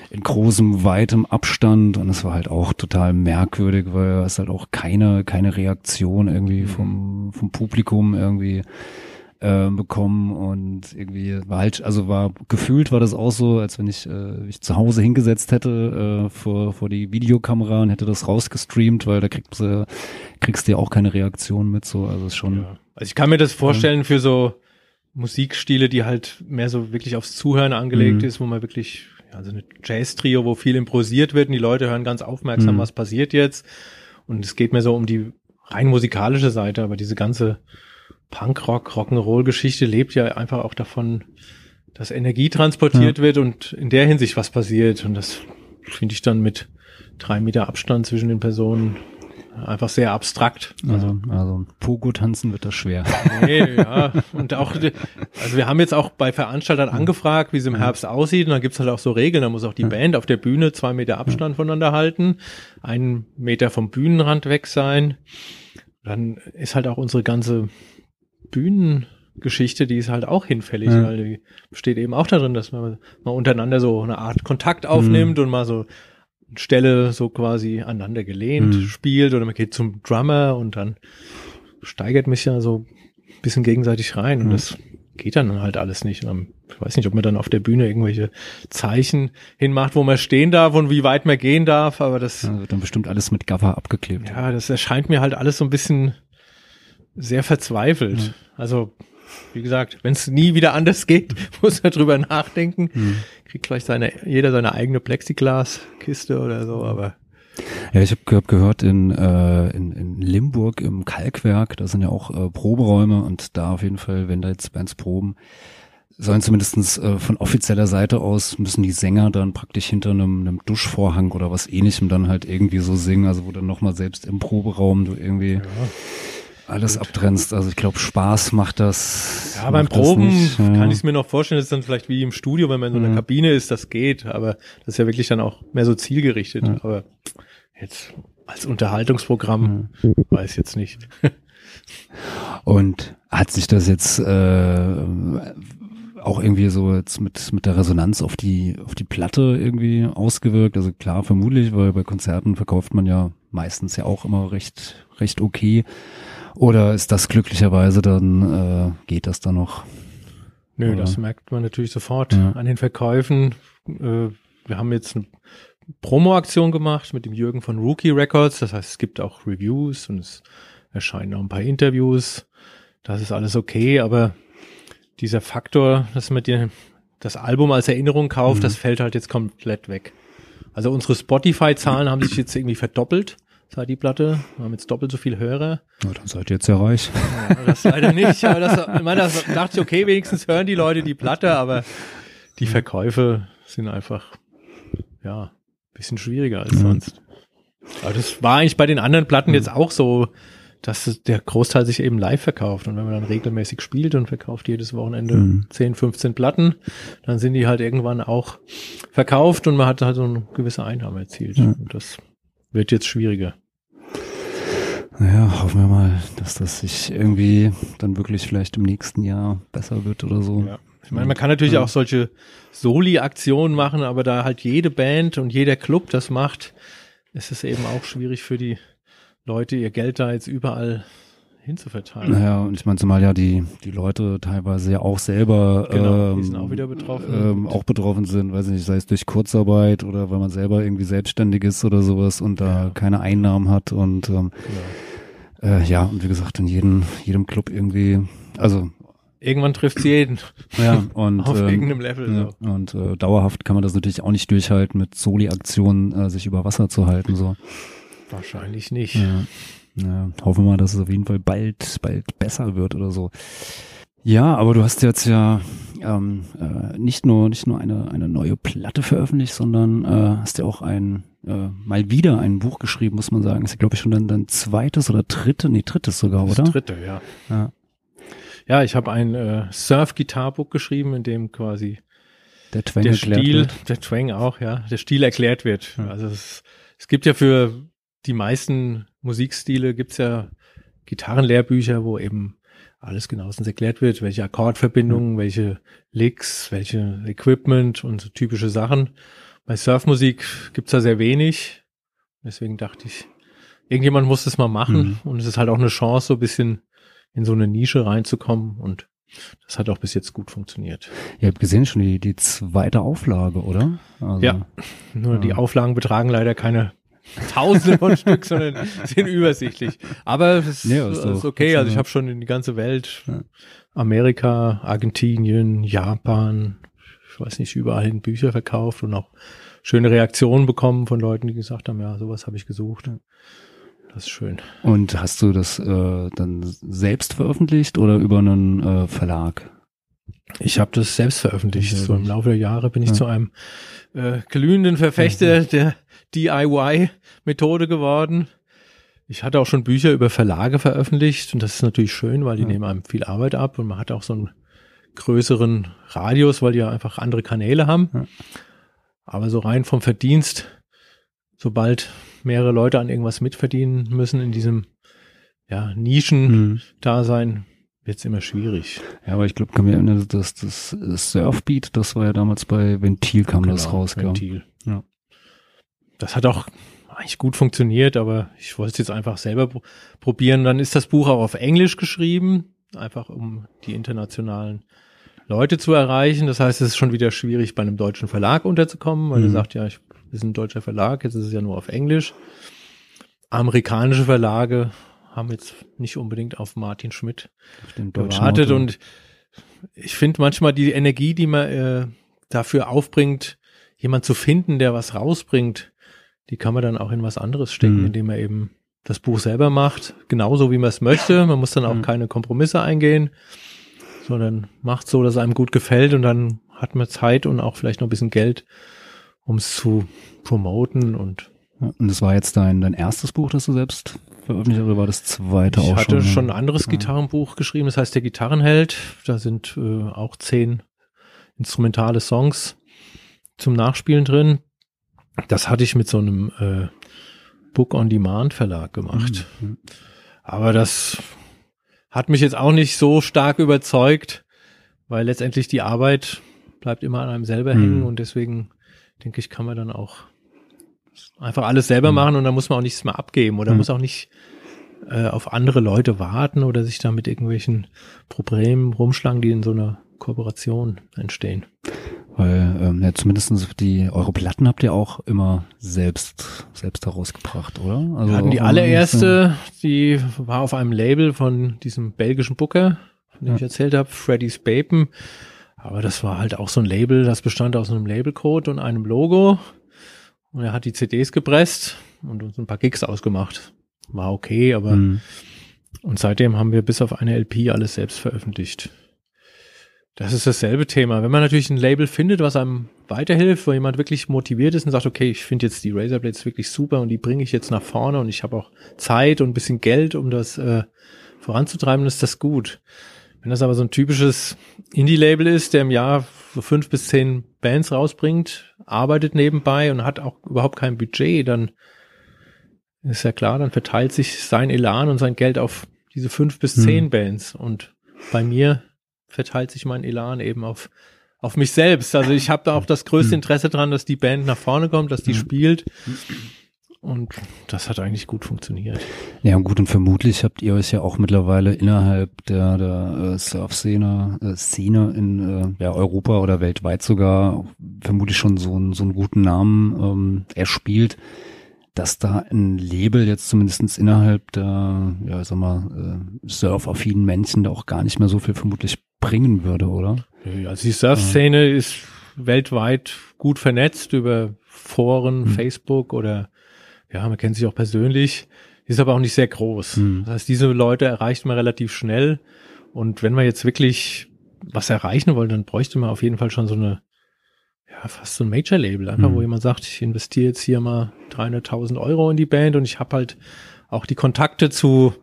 in großem, weitem Abstand und es war halt auch total merkwürdig, weil es halt auch keine, keine Reaktion irgendwie vom, vom Publikum irgendwie äh, bekommen und irgendwie war halt, also war gefühlt war das auch so, als wenn ich äh, mich zu Hause hingesetzt hätte äh, vor, vor die Videokamera und hätte das rausgestreamt, weil da kriegst du kriegst du ja auch keine Reaktion mit so, also ist schon Ja. Also ich kann mir das vorstellen für so Musikstile, die halt mehr so wirklich aufs Zuhören angelegt Mhm. ist, wo man wirklich, ja, also eine Jazz-Trio, wo viel improvisiert wird und die Leute hören ganz aufmerksam, Mhm. was passiert jetzt. Und es geht mir so um die rein musikalische Seite, aber diese ganze Punkrock, Rock'n'Roll-Geschichte lebt ja einfach auch davon, dass Energie transportiert wird und in der Hinsicht was passiert. Und das finde ich dann mit drei Meter Abstand zwischen den Personen einfach sehr abstrakt. also, also Pogo tanzen wird das schwer. Nee, ja. Und auch, also wir haben jetzt auch bei Veranstaltern angefragt, wie es im Herbst aussieht. Und dann gibt's halt auch so Regeln. Da muss auch die Band auf der Bühne zwei Meter Abstand voneinander halten, einen Meter vom Bühnenrand weg sein. Dann ist halt auch unsere ganze Bühnengeschichte, die ist halt auch hinfällig, Ja. weil die besteht eben auch darin, dass man mal untereinander so eine Art Kontakt aufnimmt und mal so Stelle so quasi aneinander gelehnt Mhm. spielt oder man geht zum Drummer und dann steigert mich ja so ein bisschen gegenseitig rein und Mhm. das geht dann halt alles nicht. Und ich weiß nicht, ob man dann auf der Bühne irgendwelche Zeichen hinmacht, wo man stehen darf und wie weit man gehen darf, aber das, Da wird dann bestimmt alles mit Gaffer abgeklebt. ja, das erscheint mir halt alles so ein bisschen sehr verzweifelt. Also, wie gesagt, wenn es nie wieder anders geht, muss er drüber nachdenken. Kriegt vielleicht seine, jeder seine eigene Plexiglas-Kiste oder so, aber Ja, ich habe hab gehört, in, äh, in, in Limburg im Kalkwerk, da sind ja auch äh, Proberäume und da auf jeden Fall, wenn da jetzt Bands proben, sollen zumindestens äh, von offizieller Seite aus, müssen die Sänger dann praktisch hinter einem, einem Duschvorhang oder was ähnlichem dann halt irgendwie so singen, also wo dann nochmal selbst im Proberaum du irgendwie alles abtrennst. Also ich glaube, Spaß macht das. Ja, beim macht das Proben nicht, ja. kann ich es mir noch vorstellen, dass es dann vielleicht wie im Studio, wenn man in so einer Mhm. Kabine ist, das geht, aber das ist ja wirklich dann auch mehr so zielgerichtet. Ja. Aber jetzt als Unterhaltungsprogramm weiß ich jetzt nicht. Und hat sich das jetzt äh, auch irgendwie so jetzt mit mit der Resonanz auf die auf die Platte irgendwie ausgewirkt? Also klar, vermutlich, weil bei Konzerten verkauft man ja meistens ja auch immer recht recht okay. Oder ist das glücklicherweise dann äh, geht das dann noch? Nö, Oder? das merkt man natürlich sofort Ja. an den Verkäufen. Äh, wir haben jetzt eine Promo-Aktion gemacht mit dem Jürgen von Rookie Records. Das heißt, es gibt auch Reviews und es erscheinen auch ein paar Interviews. Das ist alles okay, aber dieser Faktor, dass man dir das Album als Erinnerung kauft, Mhm. das fällt halt jetzt komplett weg. Also unsere Spotify-Zahlen haben sich jetzt irgendwie verdoppelt seit die Platte. Wir haben jetzt doppelt so viel Hörer. Na, dann seid ihr jetzt ja reich. Ja, das leider nicht, aber das, ich meine, das dachte ich, okay, wenigstens hören die Leute die Platte, aber die Verkäufe sind einfach, ja, bisschen schwieriger als Ja. sonst. Aber das war eigentlich bei den anderen Platten jetzt auch so, dass der Großteil sich eben live verkauft. Und wenn man dann regelmäßig spielt und verkauft jedes Wochenende Mhm. 10, 15 Platten, dann sind die halt irgendwann auch verkauft und man hat halt so eine gewisse Einnahme erzielt. Ja. Und das wird jetzt schwieriger. Naja, hoffen wir mal, dass das sich irgendwie dann wirklich vielleicht im nächsten Jahr besser wird oder so. Ja. Ich meine, man kann natürlich Ja. auch solche Soli-Aktionen machen, aber da halt jede Band und jeder Club das macht, ist es eben auch schwierig für die Leute, ihr Geld da jetzt überall hinzuverteilen. Naja, und ich meine, zumal ja die, die Leute teilweise ja auch selber Genau, ähm, auch wieder betroffen. ähm, auch betroffen sind, weiß ich nicht, sei es durch Kurzarbeit oder weil man selber irgendwie selbstständig ist oder sowas und da Ja. keine Einnahmen hat und ähm, Genau. äh, ja, und wie gesagt, in jedem, jedem Club irgendwie, also Irgendwann trifft jeden ja, und auf ähm, irgendeinem Level. ja, So. und äh, dauerhaft kann man das natürlich auch nicht durchhalten, mit Soli-Aktionen äh, sich über Wasser zu halten. So. Wahrscheinlich nicht. Ja. Ja, hoffen wir mal, dass es auf jeden Fall bald, bald besser wird oder so. Ja, aber du hast jetzt ja ähm, äh, nicht nur nicht nur eine eine neue Platte veröffentlicht, sondern äh, hast ja auch ein äh, mal wieder ein Buch geschrieben, muss man sagen. Ist ja glaube ich schon dein, dein zweites oder dritte, nee drittes sogar, Das oder? dritte, ja. Ja. Ja, ich habe ein äh, Surf-Gitarbuch geschrieben, in dem quasi Der Twang der erklärt Stil, wird. der Twang auch, ja, der Stil erklärt wird. Ja. Also es, es gibt ja für die meisten Musikstile gibt's ja Gitarrenlehrbücher, wo eben alles genauestens erklärt wird, welche Akkordverbindungen, welche Licks, welche Equipment und so typische Sachen. Bei Surfmusik gibt's da sehr wenig. Deswegen dachte ich, irgendjemand muss das mal machen Mhm. und es ist halt auch eine Chance, so ein bisschen in so eine Nische reinzukommen und das hat auch bis jetzt gut funktioniert. Ihr habt gesehen schon die, die zweite Auflage, oder? Also, Ja. Nur die Ja. Auflagen betragen leider keine Tausende von Stück, sondern sind übersichtlich. Aber es ist, Ja, ist ist, okay. Also ich ja. habe schon in die ganze Welt, Ja. Amerika, Argentinien, Japan, ich weiß nicht, überall hin Bücher verkauft und auch schöne Reaktionen bekommen von Leuten, die gesagt haben, ja, sowas habe ich gesucht. Das ist schön. Und hast du das äh, dann selbst veröffentlicht oder über einen äh, Verlag? Ich habe das selbst veröffentlicht. Sehr So im. Laufe der Jahre bin ich Ja. zu einem äh, glühenden Verfechter der DIY-Methode geworden. Ich hatte auch schon Bücher über Verlage veröffentlicht und das ist natürlich schön, weil die Ja. nehmen einem viel Arbeit ab und man hat auch so einen größeren Radius, weil die ja einfach andere Kanäle haben. Ja. Aber so rein vom Verdienst, sobald mehrere Leute an irgendwas mitverdienen müssen in diesem ja, Nischen-Dasein, wird's immer schwierig. Ja, aber ich glaube, kann mich erinnern, dass das Surfbeat, das war ja damals bei Ventil kam das Genau, raus, gell? Ventil. Ja. Das hat auch eigentlich gut funktioniert, aber ich wollte es jetzt einfach selber pro- probieren. Dann ist das Buch auch auf Englisch geschrieben, einfach um die internationalen Leute zu erreichen. Das heißt, es ist schon wieder schwierig, bei einem deutschen Verlag unterzukommen, weil er Mhm. sagt, ja, ich sind ein deutscher Verlag, jetzt ist es ja nur auf Englisch. Amerikanische Verlage haben jetzt nicht unbedingt auf Martin Schmidt Auf gewartet und ich finde manchmal die Energie, die man äh, dafür aufbringt, jemand zu finden, der was rausbringt, die kann man dann auch in was anderes stecken, Mhm. indem man eben das Buch selber macht, genauso wie man es möchte. Man muss dann auch Mhm. keine Kompromisse eingehen, sondern macht so, dass es einem gut gefällt und dann hat man Zeit und auch vielleicht noch ein bisschen Geld, um es zu promoten und Ja, Und das war jetzt dein, dein erstes Buch, das du selbst veröffentlicht hast, oder war das zweite Ich auch hatte schon? schon ein anderes Ja. Gitarrenbuch geschrieben, das heißt Der Gitarrenheld. Da sind äh, auch zehn instrumentale Songs zum Nachspielen drin. Das hatte ich mit so einem äh, Book on Demand Verlag gemacht. Mhm. Aber das hat mich jetzt auch nicht so stark überzeugt, weil letztendlich die Arbeit bleibt immer an einem selber Mhm. hängen und deswegen denke ich, kann man dann auch einfach alles selber Mhm. machen und da muss man auch nichts mehr abgeben oder Mhm. muss auch nicht äh, auf andere Leute warten oder sich da mit irgendwelchen Problemen rumschlagen, die in so einer Kooperation entstehen. Weil ähm, ja, zumindest die eure Platten habt ihr auch immer selbst selbst herausgebracht, oder? Also Wir hatten die allererste, die war auf einem Label von diesem belgischen Booker, von dem Ja. ich erzählt habe, Freddy's Bapen. Aber das war halt auch so ein Label, das bestand aus einem Labelcode und einem Logo. Und er hat die CDs gepresst und uns ein paar Gigs ausgemacht. War okay, aber Mhm. und seitdem haben wir bis auf eine LP alles selbst veröffentlicht. Das ist dasselbe Thema. Wenn man natürlich ein Label findet, was einem weiterhilft, wo jemand wirklich motiviert ist und sagt, okay, ich finde jetzt die Razorblades wirklich super und die bringe ich jetzt nach vorne und ich habe auch Zeit und ein bisschen Geld, um das äh, voranzutreiben, ist das gut. Wenn das aber so ein typisches Indie-Label ist, der im Jahr so fünf bis zehn Bands rausbringt, arbeitet nebenbei und hat auch überhaupt kein Budget, dann ist ja klar, dann verteilt sich sein Elan und sein Geld auf diese fünf bis Hm. zehn Bands. Und bei mir verteilt sich mein Elan eben auf, auf mich selbst. Also ich habe da auch das größte Hm. Interesse dran, dass die Band nach vorne kommt, dass die Hm. spielt. Und das hat eigentlich gut funktioniert. Ja, gut, und vermutlich habt ihr euch ja auch mittlerweile innerhalb der, der äh, Surf-Szene äh, Szene in äh, ja, Europa oder weltweit sogar vermutlich schon so, einen so einen guten Namen ähm, erspielt, dass da ein Label jetzt zumindestens innerhalb der, ja, sag mal, äh, surf-affinen Männchen da auch gar nicht mehr so viel vermutlich bringen würde, oder? Also die Surf-Szene ist weltweit gut vernetzt über Foren, Hm. Facebook oder ja, man kennt sich auch persönlich, ist aber auch nicht sehr groß. Hm. Das heißt, diese Leute erreicht man relativ schnell. Und wenn man jetzt wirklich was erreichen will, dann bräuchte man auf jeden Fall schon so eine, ja, fast so ein Major-Label, einfach Hm. wo jemand sagt, ich investiere jetzt hier mal 300.000 Euro in die Band und ich habe halt auch die Kontakte zu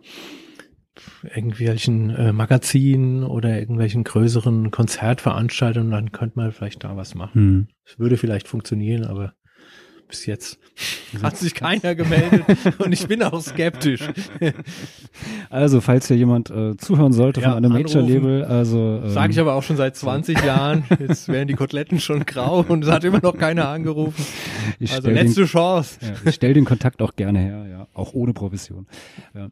irgendwelchen äh, Magazinen oder irgendwelchen größeren Konzertveranstaltungen, dann könnte man vielleicht da was machen. Es würde vielleicht funktionieren, aber bis jetzt hat sich keiner gemeldet und ich bin auch skeptisch. Also, falls hier jemand äh, zuhören sollte Ja, von einem. Major-Label, also ähm, Sage ich aber auch schon seit 20 Jahren. Jetzt werden die Koteletten schon grau und es hat immer noch keiner angerufen. ich Also stell den- letzte Chance. Ja, ich stell den Kontakt auch gerne her, ja, auch ohne Provision. Ja.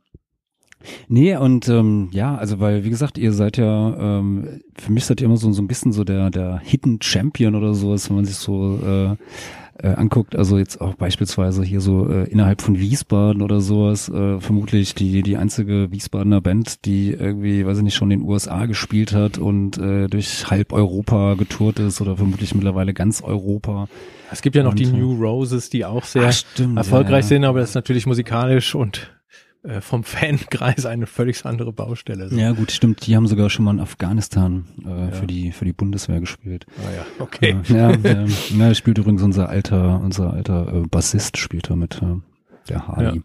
Nee, und ähm, ja, also weil, wie gesagt, ihr seid ja, ähm, für mich seid ihr immer so, so ein bisschen so der, der Hidden Champion oder sowas, wenn man sich so äh, äh, anguckt, also jetzt auch beispielsweise hier so äh, innerhalb von Wiesbaden oder sowas, äh, vermutlich die, die einzige Wiesbadener Band, die irgendwie, weiß ich nicht, schon in den USA gespielt hat und äh, durch halb Europa getourt ist oder vermutlich mittlerweile ganz Europa. Es gibt ja noch die Und, äh, New Roses, die auch sehr Ach, stimmt, erfolgreich ja, sind, aber das ist natürlich musikalisch und äh, vom Fankreis eine völlig andere Baustelle. So. Ja, gut, stimmt. Die haben sogar schon mal in Afghanistan äh, Ja. für die für die Bundeswehr gespielt. Ah ja, okay. Äh, ja, ja, ja, spielt übrigens unser alter unser alter äh, Bassist spielt da mit äh, der Hardy.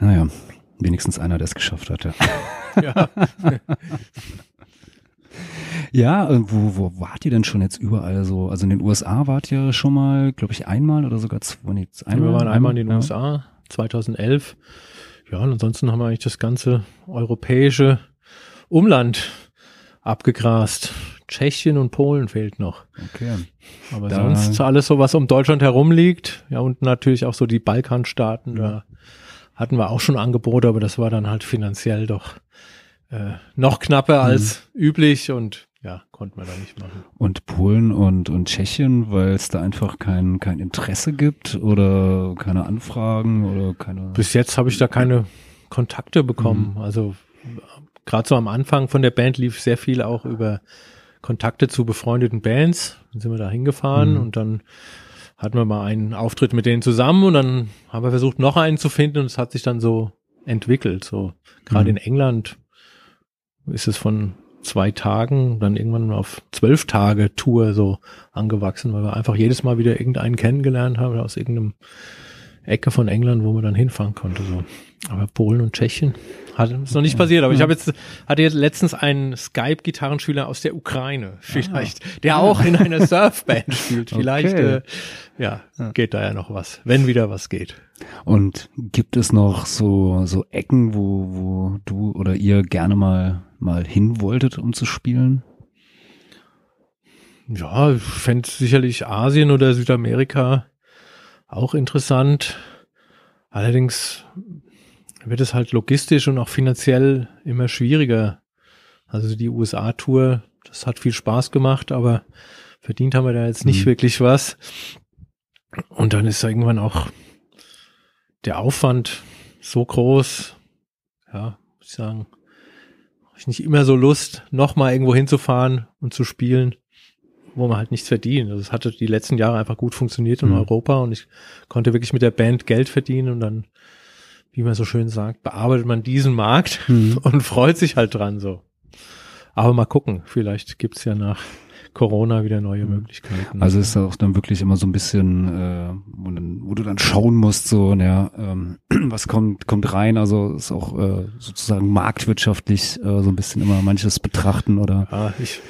Naja, wenigstens einer, der es geschafft hat. Ja, Ja. ja äh, wo, wo wart ihr denn schon jetzt überall so? Also in den USA wart ihr schon mal, glaube ich, einmal oder sogar zwei, nee, einmal. Wir waren einmal in den ja. USA, 2011. Ja, und ansonsten haben wir eigentlich das ganze europäische Umland abgegrast. Tschechien und Polen fehlt noch. Okay. Aber Da- sonst alles so, was um Deutschland herum liegt. Ja, und natürlich auch so die Balkanstaaten. Da hatten wir auch schon Angebote, aber das war dann halt finanziell doch äh, noch knapper als üblich und ja, konnten wir da nicht machen. Und Polen und, und Tschechien, weil es da einfach kein, kein Interesse gibt oder keine Anfragen oder keine. Bis jetzt habe ich da keine Kontakte bekommen. Mhm. Also gerade so am Anfang von der Band lief sehr viel auch über Kontakte zu befreundeten Bands. Dann sind wir da hingefahren Mhm. und dann hatten wir mal einen Auftritt mit denen zusammen und dann haben wir versucht, noch einen zu finden und es hat sich dann so entwickelt. So gerade Mhm. in England ist es von zwei Tagen dann irgendwann auf zwölf Tage Tour so angewachsen, weil wir einfach jedes Mal wieder irgendeinen kennengelernt haben aus irgendeinem Ecke von England, wo man dann hinfahren konnte. So. Aber Polen und Tschechien hat ist noch nicht passiert. Aber ich habe jetzt hatte jetzt letztens einen Skype-Gitarrenschüler aus der Ukraine, vielleicht, der auch in einer Surfband spielt. Vielleicht, Okay. äh, ja, geht da ja noch was, wenn wieder was geht. Und gibt es noch so, so Ecken, wo, wo du oder ihr gerne mal, mal hin wolltet, um zu spielen? Ja, ich fände sicherlich Asien oder Südamerika auch interessant. Allerdings wird es halt logistisch und auch finanziell immer schwieriger. Also die USA-Tour, das hat viel Spaß gemacht, aber verdient haben wir da jetzt nicht Mhm. wirklich was. Und dann ist irgendwann auch der Aufwand so groß, ja, muss ich sagen, ich nicht immer so Lust, nochmal irgendwo hinzufahren und zu spielen, wo man halt nichts verdient. Also es hatte die letzten Jahre einfach gut funktioniert in Mhm. Europa und ich konnte wirklich mit der Band Geld verdienen und dann, wie man so schön sagt, bearbeitet man diesen Markt Mhm. und freut sich halt dran so. Aber mal gucken, vielleicht gibt's ja nach Corona wieder neue Möglichkeiten. Also ist auch dann wirklich immer so ein bisschen, äh, wo, dann, wo du dann schauen musst, so, ja, ähm, was kommt, kommt rein, also ist auch äh, sozusagen marktwirtschaftlich äh, so ein bisschen immer manches betrachten oder Ja, ich,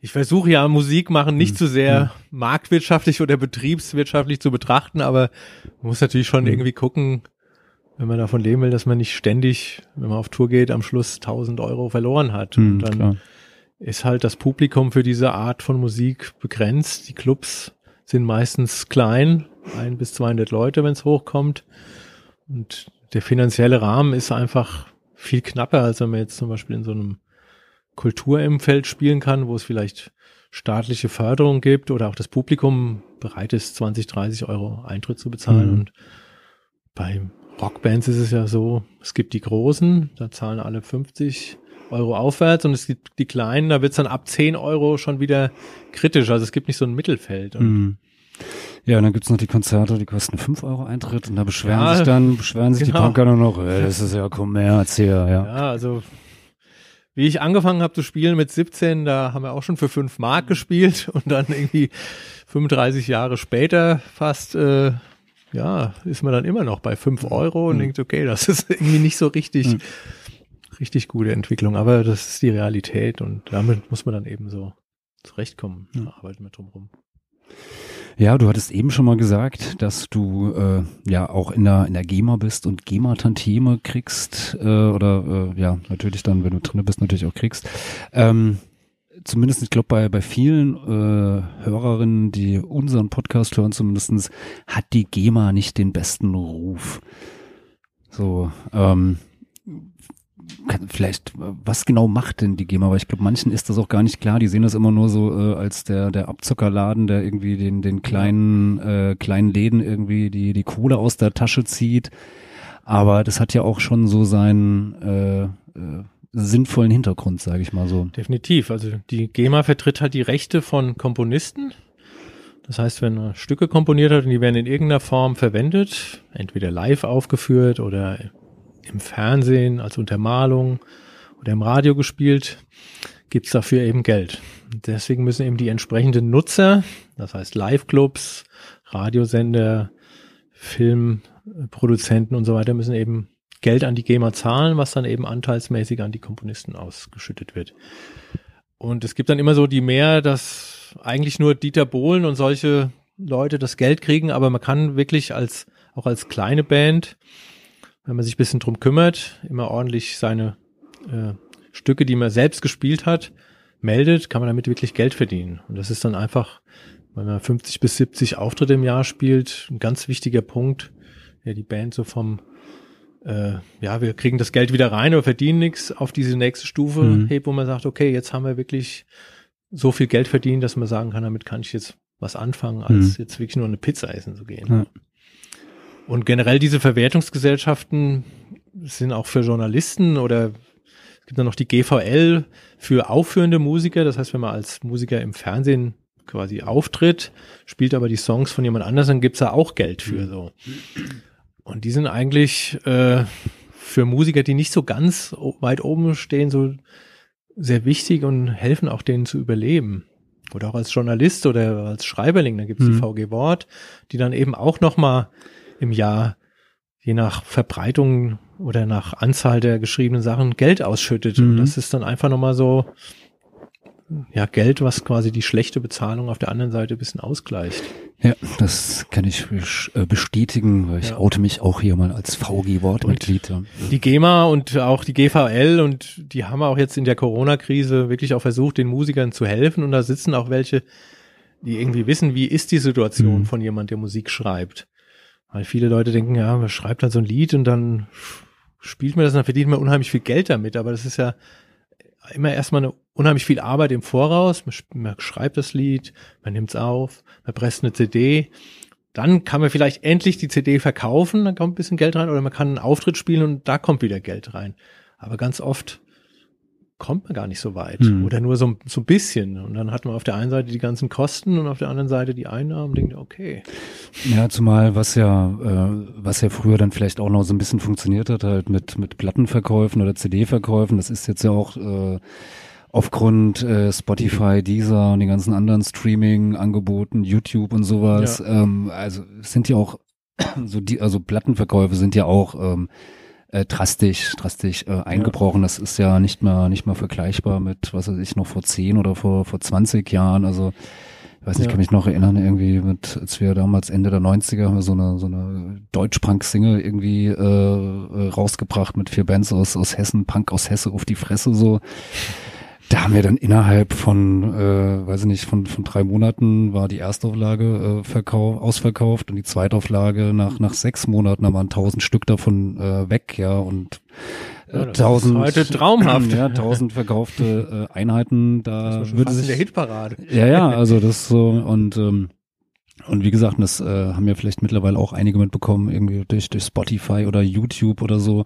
ich versuche ja Musik machen nicht zu sehr marktwirtschaftlich oder betriebswirtschaftlich zu betrachten, aber man muss natürlich schon Mhm. irgendwie gucken, wenn man davon leben will, dass man nicht ständig, wenn man auf Tour geht, am Schluss 1000 Euro verloren hat. Hm, Und dann klar. Ist halt das Publikum für diese Art von Musik begrenzt. Die Clubs sind meistens klein, ein bis 200 Leute, wenn es hochkommt. Und der finanzielle Rahmen ist einfach viel knapper, als wenn man jetzt zum Beispiel in so einem Kulturumfeld spielen kann, wo es vielleicht staatliche Förderung gibt oder auch das Publikum bereit ist, 20, 30 Euro Eintritt zu bezahlen. Mhm. Und bei Rockbands ist es ja so, es gibt die Großen, da zahlen alle 50 Euro aufwärts und es gibt die Kleinen, da wird es dann ab 10 Euro schon wieder kritisch. Also es gibt nicht so ein Mittelfeld. Und Mhm. Ja, und dann gibt's noch die Konzerte, die kosten 5 Euro Eintritt und da beschweren Ja, sich dann, beschweren sich die genau. Punker nur noch, äh, das ist ja Kommerz hier, ja. Ja, also wie ich angefangen habe zu spielen mit 17, da haben wir auch schon für 5 Mark gespielt und dann irgendwie 35 Jahre später fast, äh, ja, ist man dann immer noch bei 5 Euro und denkt, okay, das ist irgendwie nicht so richtig, richtig gute Entwicklung, aber das ist die Realität und damit muss man dann eben so zurechtkommen. Da arbeiten wir drum rum. Ja, du hattest eben schon mal gesagt, dass du äh, ja auch in der in der GEMA bist und GEMA-Tantieme kriegst äh, oder äh, ja natürlich dann, wenn du drinne bist, natürlich auch kriegst. Ähm, zumindest, ich glaube, bei bei vielen äh, Hörerinnen, die unseren Podcast hören, zumindestens hat die GEMA nicht den besten Ruf. So, ähm, vielleicht, was genau macht denn die GEMA? Weil ich glaube, manchen ist das auch gar nicht klar. Die sehen das immer nur so äh, als der, der Abzockerladen, der irgendwie den, den kleinen, äh, kleinen Läden irgendwie die, die Kohle aus der Tasche zieht. Aber das hat ja auch schon so seinen äh, äh, sinnvollen Hintergrund, sage ich mal so. Definitiv. Also die GEMA vertritt halt die Rechte von Komponisten. Das heißt, wenn er Stücke komponiert hat und die werden in irgendeiner Form verwendet, entweder live aufgeführt oder im Fernsehen als Untermalung oder im Radio gespielt, gibt's dafür eben Geld. Deswegen müssen eben die entsprechenden Nutzer, das heißt Live-Clubs, Radiosender, Filmproduzenten und so weiter, müssen eben Geld an die GEMA zahlen, was dann eben anteilsmäßig an die Komponisten ausgeschüttet wird. Und es gibt dann immer so die mehr, dass eigentlich nur Dieter Bohlen und solche Leute das Geld kriegen, aber man kann wirklich als, auch als kleine Band, wenn man sich ein bisschen drum kümmert, immer ordentlich seine äh, Stücke, die man selbst gespielt hat, meldet, kann man damit wirklich Geld verdienen. Und das ist dann einfach, wenn man 50 bis 70 Auftritte im Jahr spielt, ein ganz wichtiger Punkt, der die Band so vom äh, ja, wir kriegen das Geld wieder rein oder verdienen nichts auf diese nächste Stufe Mhm. hebt, wo man sagt, okay, jetzt haben wir wirklich so viel Geld verdient, dass man sagen kann, damit kann ich jetzt was anfangen, als Mhm. jetzt wirklich nur eine Pizza essen zu gehen. Ja. Und generell diese Verwertungsgesellschaften sind auch für Journalisten oder es gibt dann noch die GVL für aufführende Musiker. Das heißt, wenn man als Musiker im Fernsehen quasi auftritt, spielt aber die Songs von jemand anders, dann gibt's da auch Geld für so. Und die sind eigentlich äh, für Musiker, die nicht so ganz weit oben stehen, so sehr wichtig und helfen auch denen zu überleben. Oder auch als Journalist oder als Schreiberling, da gibt's Mhm. die VG Wort, die dann eben auch nochmal im Jahr, je nach Verbreitung oder nach Anzahl der geschriebenen Sachen, Geld ausschüttet. Und Mhm. das ist dann einfach nochmal so, ja, Geld, was quasi die schlechte Bezahlung auf der anderen Seite ein bisschen ausgleicht. Ja, das kann ich äh, bestätigen, weil ich Ja. oute mich auch hier mal als VG-Wortmitglied. Die GEMA und auch die GVL und die haben auch jetzt in der Corona-Krise wirklich auch versucht, den Musikern zu helfen. Und da sitzen auch welche, die irgendwie wissen, wie ist die Situation Mhm. von jemand, der Musik schreibt. Weil viele Leute denken, ja, man schreibt halt so ein Lied und dann spielt man das und dann verdient man unheimlich viel Geld damit. Aber das ist ja immer erstmal eine unheimlich viel Arbeit im Voraus. Man, man schreibt das Lied, man nimmt's auf, man presst eine CD. Dann kann man vielleicht endlich die CD verkaufen, dann kommt ein bisschen Geld rein, oder man kann einen Auftritt spielen und da kommt wieder Geld rein. Aber ganz oft kommt man gar nicht so weit Hm. oder nur so, so ein bisschen. Und dann hat man auf der einen Seite die ganzen Kosten und auf der anderen Seite die Einnahmen. Denkt, okay, Ja, zumal was ja, äh, was ja früher dann vielleicht auch noch so ein bisschen funktioniert hat, halt mit, mit Plattenverkäufen oder CD-Verkäufen, das ist jetzt ja auch äh, aufgrund äh, Spotify, Deezer und den ganzen anderen Streaming-Angeboten, YouTube und sowas, ähm, also es sind ja auch so die, also Plattenverkäufe sind ja auch ähm, äh, drastisch, drastisch äh, eingebrochen. Das ist ja nicht mehr, nicht mehr vergleichbar mit, was weiß ich, noch vor 10 oder vor, vor 20 Jahren. Also ich weiß nicht, ich Ja. kann mich noch erinnern, irgendwie mit, als wir damals Ende der 90er haben wir so eine, so eine Deutsch-Punk-Single irgendwie äh, äh, rausgebracht mit vier Bands aus, aus Hessen, Punk aus Hesse auf die Fresse so. Da haben wir dann innerhalb von, äh, weiß ich nicht, von, von drei Monaten war die Erstauflage äh, verkauf, ausverkauft und die Zweitauflage nach, nach sechs Monaten, da waren tausend Stück davon äh, weg, ja, und Ja, äh, ist tausend, heute traumhaft. ja, tausend verkaufte äh, Einheiten, da würde in der sich, Hitparade. ja, ja, also das so und ähm, und wie gesagt, das äh, haben ja vielleicht mittlerweile auch einige mitbekommen, irgendwie durch, durch Spotify oder YouTube oder so,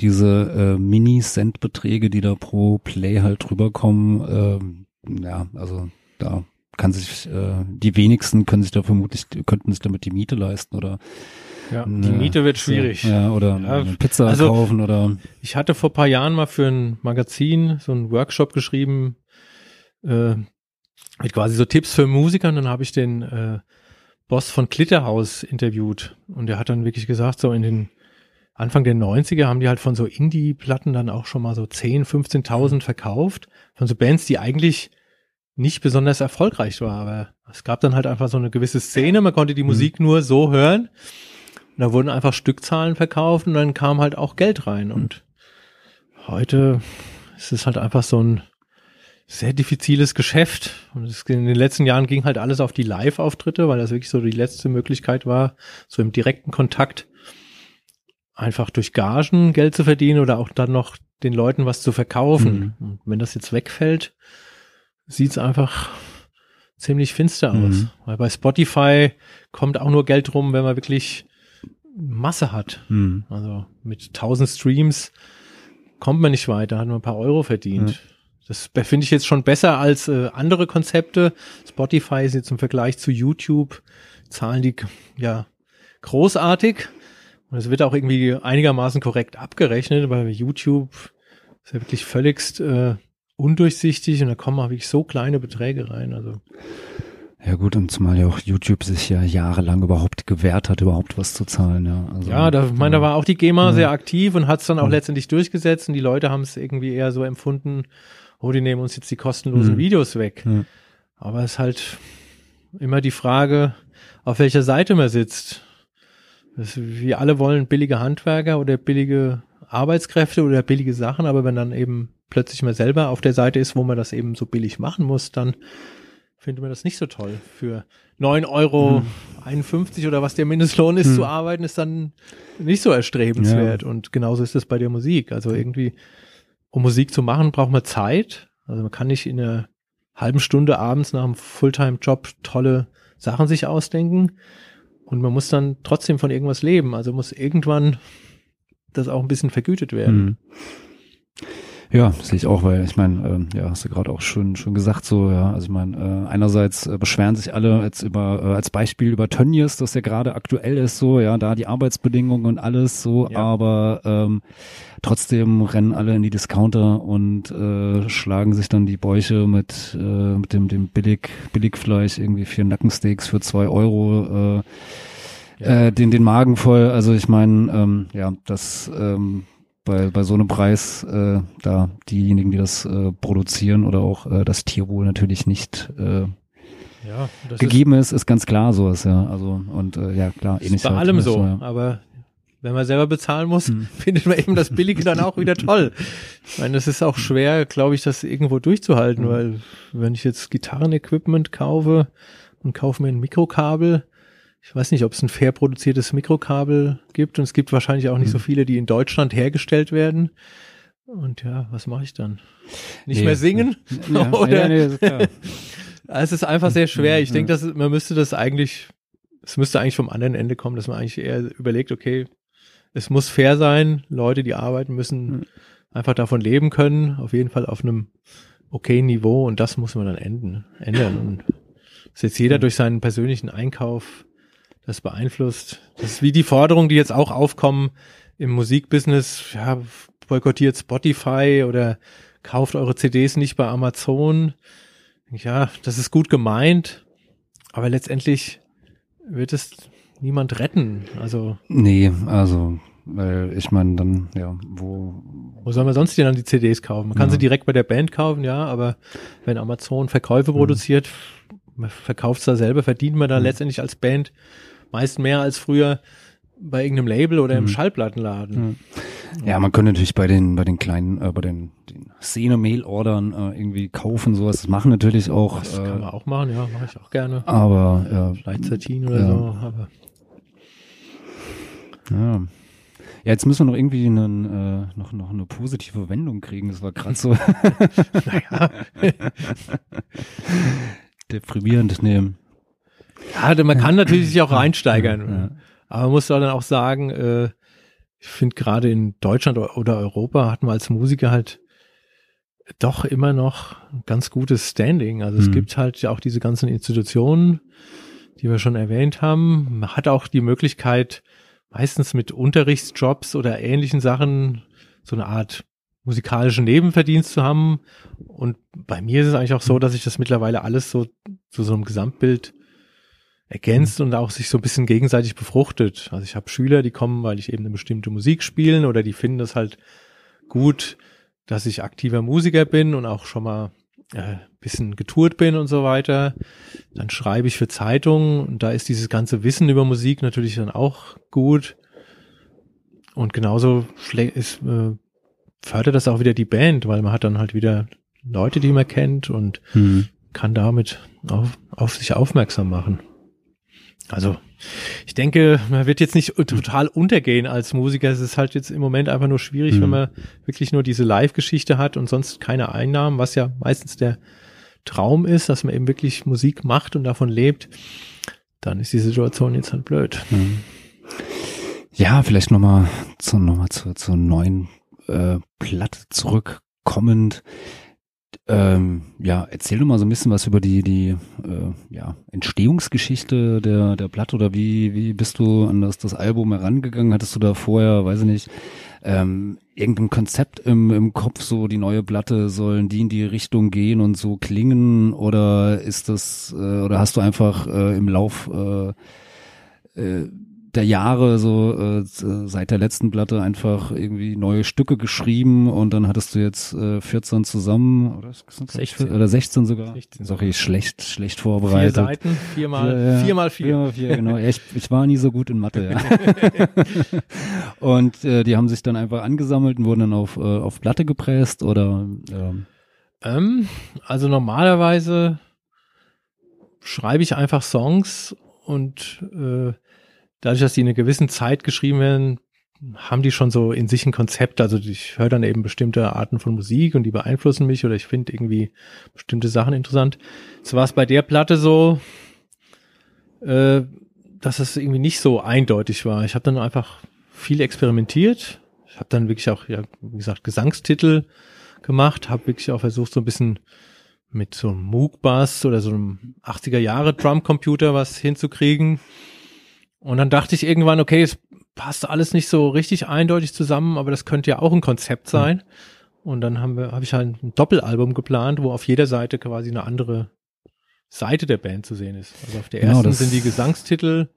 diese äh, Mini-Cent-Beträge, die da pro Play halt drüber kommen, ähm, ja, also da kann sich, äh, die wenigsten können sich da vermutlich, könnten sich damit die Miete leisten oder Ja, die Miete wird schwierig. Ja, oder Ja, Pizza also- kaufen oder Ich hatte vor paar Jahren mal für ein Magazin so einen Workshop geschrieben, äh, mit quasi so Tipps für Musiker. Und dann habe ich den äh, Boss von Glitterhouse interviewt. Und der hat dann wirklich gesagt, so in den Anfang der 90er haben die halt von so Indie-Platten dann auch schon mal so 10, 15.000 verkauft. Von so Bands, die eigentlich nicht besonders erfolgreich war. Aber es gab dann halt einfach so eine gewisse Szene. Man konnte die Musik nur so hören. Und da wurden einfach Stückzahlen verkauft und dann kam halt auch Geld rein. Und heute ist es halt einfach so ein sehr diffiziles Geschäft. Und es, in den letzten Jahren ging halt alles auf die Live-Auftritte, weil das wirklich so die letzte Möglichkeit war, so im direkten Kontakt einfach durch Gagen Geld zu verdienen oder auch dann noch den Leuten was zu verkaufen. Und wenn das jetzt wegfällt, sieht es einfach ziemlich finster aus. Mhm. Weil bei Spotify kommt auch nur Geld rum, wenn man wirklich Masse hat. hm. Also mit 1000 Streams kommt man nicht weiter, hat man ein paar Euro verdient. Das finde ich jetzt schon besser als äh, andere Konzepte. Spotify ist jetzt im Vergleich zu YouTube zahlen die ja großartig und es wird auch irgendwie einigermaßen korrekt abgerechnet, weil YouTube ist ja wirklich völligst äh, undurchsichtig und da kommen auch wirklich so kleine Beträge rein. Also Ja gut, und zumal ja auch YouTube sich ja jahrelang überhaupt gewehrt hat, überhaupt was zu zahlen, ja. Also, Ja, da, ich meine, da war auch die GEMA Ja. sehr aktiv und hat es dann auch Mhm. letztendlich durchgesetzt und die Leute haben es irgendwie eher so empfunden, oh, die nehmen uns jetzt die kostenlosen Mhm. Videos weg. Ja. Aber es ist halt immer die Frage, auf welcher Seite man sitzt. Das, wir alle wollen billige Handwerker oder billige Arbeitskräfte oder billige Sachen, aber wenn dann eben plötzlich man selber auf der Seite ist, wo man das eben so billig machen muss, dann findet man das nicht so toll. Für 9,51 Euro oder was der Mindestlohn ist Hm. zu arbeiten, ist dann nicht so erstrebenswert. Und genauso ist es bei der Musik. Also irgendwie, um Musik zu machen, braucht man Zeit. Also man kann nicht in einer halben Stunde abends nach einem Fulltime-Job tolle Sachen sich ausdenken. Und man muss dann trotzdem von irgendwas leben. Also muss irgendwann das auch ein bisschen vergütet werden. Mhm. Ja, sehe ich auch, weil ich meine, ähm, ja, hast du gerade auch schon schon gesagt so, ja, also ich meine, äh, einerseits äh, beschweren sich alle jetzt über äh, als Beispiel über Tönnies, das ja gerade aktuell ist so, ja, da die Arbeitsbedingungen und alles so, Ja. aber ähm, trotzdem rennen alle in die Discounter und äh, schlagen sich dann die Bäuche mit äh, mit dem dem billig Billigfleisch irgendwie vier Nackensteaks für zwei Euro äh, äh, den den Magen voll. Also ich meine, ähm, ja, das ähm, bei, bei so einem Preis, äh, da diejenigen, die das äh, produzieren oder auch äh, das Tierwohl natürlich nicht äh, Ja, gegeben ist, ist ganz klar sowas, ja. Also und äh, ja klar, ist, ähnlich ist bei halt, allem ne, so. ja. Aber wenn man selber bezahlen muss, Hm. findet man eben das Billige dann auch wieder toll. Ich meine, es ist auch schwer, glaube ich, das irgendwo durchzuhalten, Hm. weil wenn ich jetzt Gitarrenequipment kaufe und kaufe mir ein Mikrokabel, ich weiß nicht, ob es ein fair produziertes Mikrokabel gibt und es gibt wahrscheinlich auch nicht so viele, die in Deutschland hergestellt werden. Und ja, was mache ich dann? Nicht Nee. mehr singen? Ja, Oder- ja, nee. Es ist einfach sehr schwer. Ich Ja. denke, dass man müsste das eigentlich, es müsste eigentlich vom anderen Ende kommen, dass man eigentlich eher überlegt, okay, es muss fair sein. Leute, die arbeiten, müssen Mhm. einfach davon leben können. Auf jeden Fall auf einem okayen Niveau und das muss man dann enden, ändern. Und dass jetzt jeder durch seinen persönlichen Einkauf das beeinflusst. Das ist wie die Forderungen, die jetzt auch aufkommen im Musikbusiness. Ja, boykottiert Spotify oder kauft eure CDs nicht bei Amazon. Ja, das ist gut gemeint, aber letztendlich wird es niemand retten. Also, Nee, also weil ich meine dann, ja, wo wo soll man sonst denn dann die CDs kaufen? Man kann Ja. sie direkt bei der Band kaufen, ja, aber wenn Amazon Verkäufe produziert, man verkauft es da selber, verdient man da Mhm. letztendlich als Band meist mehr als früher bei irgendeinem Label oder im Mhm. Schallplattenladen. Ja, man könnte natürlich bei den bei den kleinen, äh, bei den, den Szene-Mail-Ordern äh, irgendwie kaufen, sowas. Das machen natürlich auch. Das kann Äh, man auch machen, ja, mache ich auch gerne. aber ja, Vielleicht Satin oder Ja. so, aber ja. Ja, jetzt müssen wir noch irgendwie einen, äh, noch, noch eine positive Wendung kriegen. Das war gerade so naja. deprimierend. Nee. Ja, man kann natürlich sich auch reinsteigern. Ja. Aber man muss dann auch sagen, äh, ich finde gerade in Deutschland oder Europa hat man als Musiker halt doch immer noch ein ganz gutes Standing. Also es Mhm. gibt halt ja auch diese ganzen Institutionen, die wir schon erwähnt haben. Man hat auch die Möglichkeit, meistens mit Unterrichtsjobs oder ähnlichen Sachen so eine Art musikalischen Nebenverdienst zu haben. Und bei mir ist es eigentlich auch so, dass ich das mittlerweile alles so zu so einem Gesamtbild ergänzt und auch sich so ein bisschen gegenseitig befruchtet. Also ich habe Schüler, die kommen, weil ich eben eine bestimmte Musik spielen oder die finden das halt gut, dass ich aktiver Musiker bin und auch schon mal äh, bisschen getourt bin und so weiter. Dann schreibe ich für Zeitungen und da ist dieses ganze Wissen über Musik natürlich dann auch gut. Und genauso ist, äh, fördert das auch wieder die Band, weil man hat dann halt wieder Leute, die man kennt und Hm. kann damit auf, auf sich aufmerksam machen. Also, ich denke, man wird jetzt nicht total untergehen als Musiker. Es ist halt jetzt im Moment einfach nur schwierig, Mhm. wenn man wirklich nur diese Live-Geschichte hat und sonst keine Einnahmen, was ja meistens der Traum ist, dass man eben wirklich Musik macht und davon lebt. Dann ist die Situation jetzt halt blöd. Hm. Ja, vielleicht nochmal zu, noch mal zu, zur neuen äh, Platte zurückkommend. Ähm, ja, erzähl doch mal so ein bisschen was über die, die äh, ja, Entstehungsgeschichte der, der Platte oder wie, wie bist du an das, das Album herangegangen? Hattest du da vorher, weiß ich nicht, ähm, irgendein Konzept im, im Kopf, so die neue Platte sollen die in die Richtung gehen und so klingen oder ist das, äh, oder hast du einfach äh, im Lauf äh, äh, der Jahre so äh, seit der letzten Platte einfach irgendwie neue Stücke geschrieben und dann hattest du jetzt äh, 14 zusammen oder, ist das 16. oder 16 sogar. 16 Sorry, schlecht schlecht Vier vorbereitet. Seiten, viermal, Ja, ja. viermal vier. Viermal vier, genau. Ich, ich war nie so gut in Mathe, ja. und äh, die haben sich dann einfach angesammelt und wurden dann auf, äh, auf Platte gepresst oder ähm, Ähm, also normalerweise schreibe ich einfach Songs und äh, dadurch, dass die in einer gewissen Zeit geschrieben werden, haben die schon so in sich ein Konzept. Also ich höre dann eben bestimmte Arten von Musik und die beeinflussen mich oder ich finde irgendwie bestimmte Sachen interessant. So war es bei der Platte so, äh, dass es irgendwie nicht so eindeutig war. Ich habe dann einfach viel experimentiert. habe dann wirklich auch, ja, wie gesagt, Gesangstitel gemacht, habe wirklich auch versucht, so ein bisschen mit so einem Moog-Bass oder so einem 80er Jahre Drumcomputer was hinzukriegen. Und dann dachte ich irgendwann, okay, es passt alles nicht so richtig eindeutig zusammen, aber das könnte ja auch ein Konzept sein. Und dann haben wir, habe ich halt ein Doppelalbum geplant, wo auf jeder Seite quasi eine andere Seite der Band zu sehen ist. Also auf der Genau, ersten das- sind die Gesangstitel,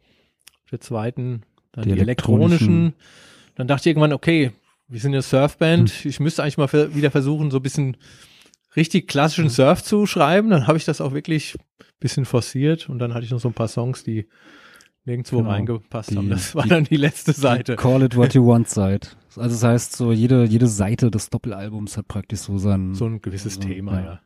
auf der zweiten dann Die die, elektronischen. elektronischen. Dann dachte ich irgendwann, okay, wir sind eine Surfband, Hm. ich müsste eigentlich mal wieder versuchen, so ein bisschen richtig Hm. klassischen Surf zu schreiben. Dann habe ich das auch wirklich ein bisschen forciert und dann hatte ich noch so ein paar Songs, die nirgendwo Genau, reingepasst die- haben. Das war die- dann die letzte Seite. Call it what you want Seite. Also das heißt, so jede, jede Seite des Doppelalbums hat praktisch so sein, so ein gewisses So, Thema, ja. ja.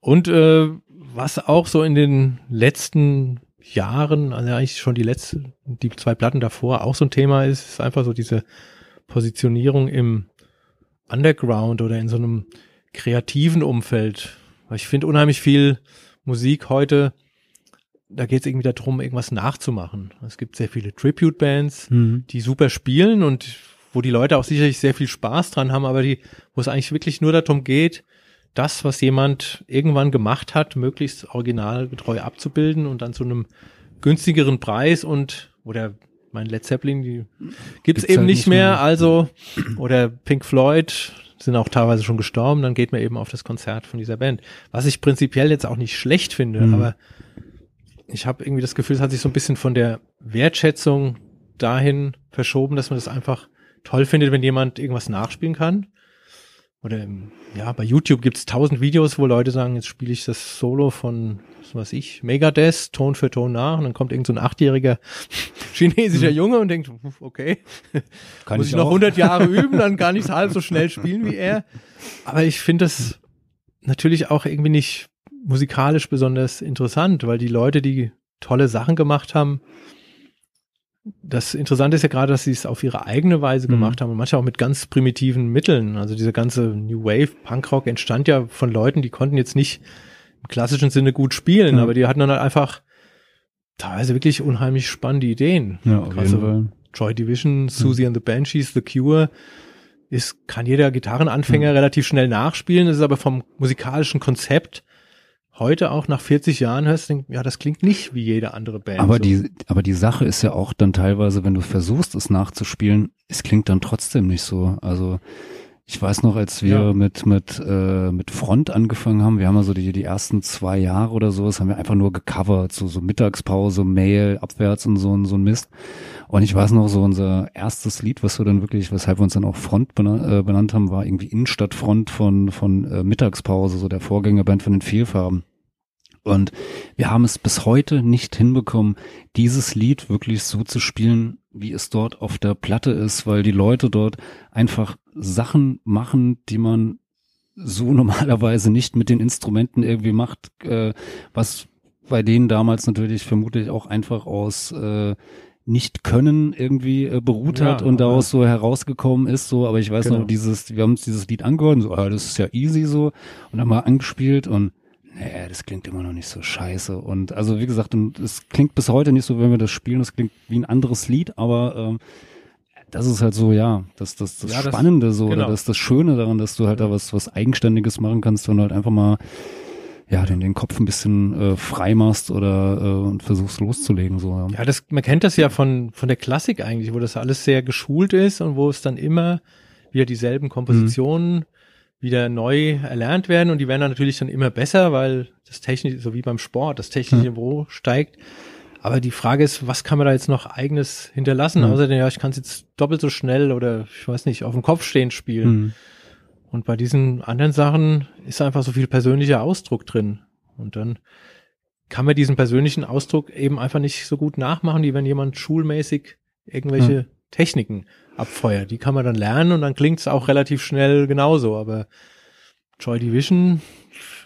Und äh, was auch so in den letzten Jahren, also eigentlich schon die letzten, die zwei Platten davor auch so ein Thema ist, ist einfach so diese Positionierung im Underground oder in so einem kreativen Umfeld. Ich finde unheimlich viel Musik heute, da geht es irgendwie darum, irgendwas nachzumachen. Es gibt sehr viele Tribute-Bands, Mhm. die super spielen und wo die Leute auch sicherlich sehr viel Spaß dran haben, aber die, wo es eigentlich wirklich nur darum geht, das, was jemand irgendwann gemacht hat, möglichst originalgetreu abzubilden und dann zu einem günstigeren Preis und oder mein Led Zeppelin, die gibt's Gibt's eben halt nicht nicht mehr, mehr. also oder Pink Floyd sind auch teilweise schon gestorben, dann geht man eben auf das Konzert von dieser Band. Was ich prinzipiell jetzt auch nicht schlecht finde, Mhm. aber ich habe irgendwie das Gefühl, es hat sich so ein bisschen von der Wertschätzung dahin verschoben, dass man das einfach toll findet, wenn jemand irgendwas nachspielen kann. Oder im, ja, bei YouTube gibt's tausend Videos, wo Leute sagen, jetzt spiele ich das Solo von, was weiß ich, Megadeth, Ton für Ton nach und dann kommt irgend so ein achtjähriger chinesischer Junge und denkt, okay, Kann muss ich ich noch auch. 100 Jahre üben, dann kann ich es halb so schnell spielen wie er. Aber ich finde das natürlich auch irgendwie nicht musikalisch besonders interessant, weil die Leute, die tolle Sachen gemacht haben, das Interessante ist ja gerade, dass sie es auf ihre eigene Weise Mhm. gemacht haben und manchmal auch mit ganz primitiven Mitteln. Also dieser ganze New Wave Punkrock entstand ja von Leuten, die konnten jetzt nicht im klassischen Sinne gut spielen, Ja. aber die hatten dann halt einfach teilweise wirklich unheimlich spannende Ideen. Ja, auf Also jeden Fall. Joy Division, Susie and the Banshees, The Cure, ist, kann jeder Gitarrenanfänger relativ schnell nachspielen. Das ist aber vom musikalischen Konzept heute auch nach 40 Jahren hörst, du, denkst, ja, das klingt nicht wie jede andere Band. Aber so. die, aber die Sache ist ja auch dann teilweise, wenn du versuchst, es nachzuspielen, es klingt dann trotzdem nicht so. Also ich weiß noch, als wir Ja. mit mit äh, mit Front angefangen haben, wir haben also die die ersten zwei Jahre oder so, das haben wir einfach nur gecovert, so so Mittagspause, Mail, abwärts und so ein so ein Mist. Und ich weiß noch, so unser erstes Lied, was wir dann wirklich, weshalb wir uns dann auch Front benannt, äh, benannt haben, war irgendwie Innenstadtfront von von äh, Mittagspause, so der Vorgängerband von den Vielfarben. Und wir haben es bis heute nicht hinbekommen, dieses Lied wirklich so zu spielen, wie es dort auf der Platte ist, weil die Leute dort einfach Sachen machen, die man so normalerweise nicht mit den Instrumenten irgendwie macht, äh, was bei denen damals natürlich vermutlich auch einfach aus äh, nicht können irgendwie äh, beruht Ja, hat und daraus so herausgekommen ist so, aber ich weiß Genau. noch dieses, wir haben uns dieses Lied angehört und so, ah, das ist ja easy so und haben mal angespielt und nee, das klingt immer noch nicht so scheiße und also wie gesagt, und es klingt bis heute nicht so, wenn wir das spielen, das klingt wie ein anderes Lied, aber ähm, das ist halt so, ja, das, das, das Ja, das- Spannende so, oder genau. das, das Schöne daran, dass du halt da was, was Eigenständiges machen kannst, wenn du halt einfach mal, ja, den, den Kopf ein bisschen äh, frei machst oder äh, und versuchst loszulegen, so. Ja. Ja, das, man kennt das ja von, von der Klassik eigentlich, wo das alles sehr geschult ist und wo es dann immer wieder dieselben Kompositionen wieder neu erlernt werden und die werden dann natürlich dann immer besser, weil das technische, so wie beim Sport, das technische Ja. Niveau steigt. Aber die Frage ist, was kann man da jetzt noch eigenes hinterlassen? Ja. Außerdem, ja, ich kann es jetzt doppelt so schnell oder ich weiß nicht, auf dem Kopf stehen spielen. Mhm. Und bei diesen anderen Sachen ist einfach so viel persönlicher Ausdruck drin. Und dann kann man diesen persönlichen Ausdruck eben einfach nicht so gut nachmachen, wie wenn jemand schulmäßig irgendwelche Techniken abfeuert. Die kann man dann lernen und dann klingt es auch relativ schnell genauso. Aber Joy Division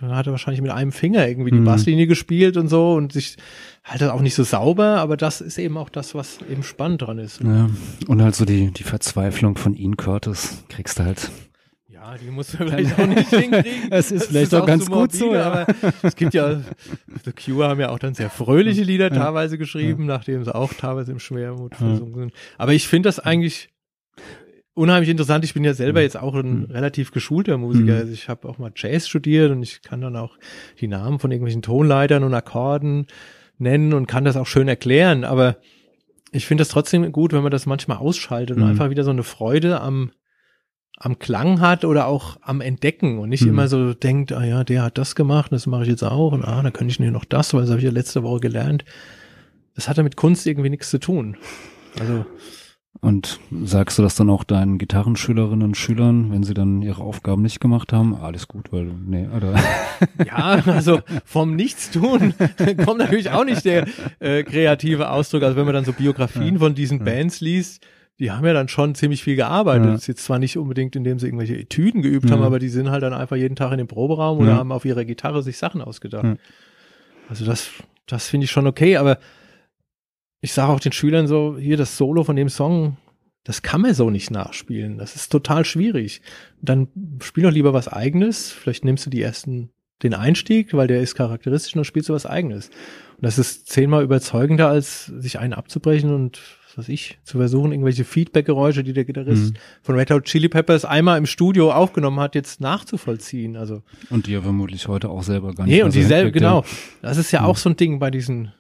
hatte wahrscheinlich mit einem Finger irgendwie die Mhm. Basslinie gespielt und so und sich halt auch nicht so sauber, aber das ist eben auch das, was eben spannend dran ist. Ja. Und halt so die, die Verzweiflung von Ian Curtis kriegst du halt. Ja, die muss man vielleicht auch nicht hinkriegen. Es ist Das vielleicht auch ganz gut so, ja. Aber es gibt ja, The Cure haben ja auch dann sehr fröhliche Lieder teilweise geschrieben, nachdem sie auch teilweise im Schwermut versunken sind. Aber ich finde das eigentlich unheimlich interessant. Ich bin ja selber Mhm. jetzt auch ein relativ geschulter Musiker. Mhm. Also ich habe auch mal Jazz studiert und ich kann dann auch die Namen von irgendwelchen Tonleitern und Akkorden nennen und kann das auch schön erklären. Aber ich finde das trotzdem gut, wenn man das manchmal ausschaltet und Mhm. einfach wieder so eine Freude am am Klang hat oder auch am Entdecken und nicht Mhm. immer so denkt, ah ja, der hat das gemacht, das mache ich jetzt auch und ah, da könnte ich mir noch das, weil das habe ich ja letzte Woche gelernt. Das hat ja mit Kunst irgendwie nichts zu tun. Also Und sagst du das dann auch deinen Gitarrenschülerinnen und Schülern, wenn sie dann ihre Aufgaben nicht gemacht haben? Alles gut, weil, nee, oder? Ja, also vom Nichtstun kommt natürlich auch nicht der äh, kreative Ausdruck. Also wenn man dann so Biografien von diesen Bands liest, die haben ja dann schon ziemlich viel gearbeitet. Ja. Das ist jetzt zwar nicht unbedingt, indem sie irgendwelche Etüden geübt Ja. haben, aber die sind halt dann einfach jeden Tag in dem Proberaum oder Ja. haben auf ihrer Gitarre sich Sachen ausgedacht. Also das, das finde ich schon okay, aber ich sage auch den Schülern so, hier das Solo von dem Song, das kann man so nicht nachspielen. Das ist total schwierig. Dann spiel doch lieber was eigenes. Vielleicht nimmst du die ersten, den Einstieg, weil der ist charakteristisch und dann spielst du was eigenes. Und das ist zehnmal überzeugender, als sich einen abzubrechen und was ich, zu versuchen, irgendwelche Feedback-Geräusche, die der Gitarrist Mhm. von Red Hot Chili Peppers einmal im Studio aufgenommen hat, jetzt nachzuvollziehen. Also Und die ja vermutlich heute auch selber gar nicht Nee, und dieselbe, hinkriegt, genau. ja. Das ist ja Mhm. auch so ein Ding bei diesen,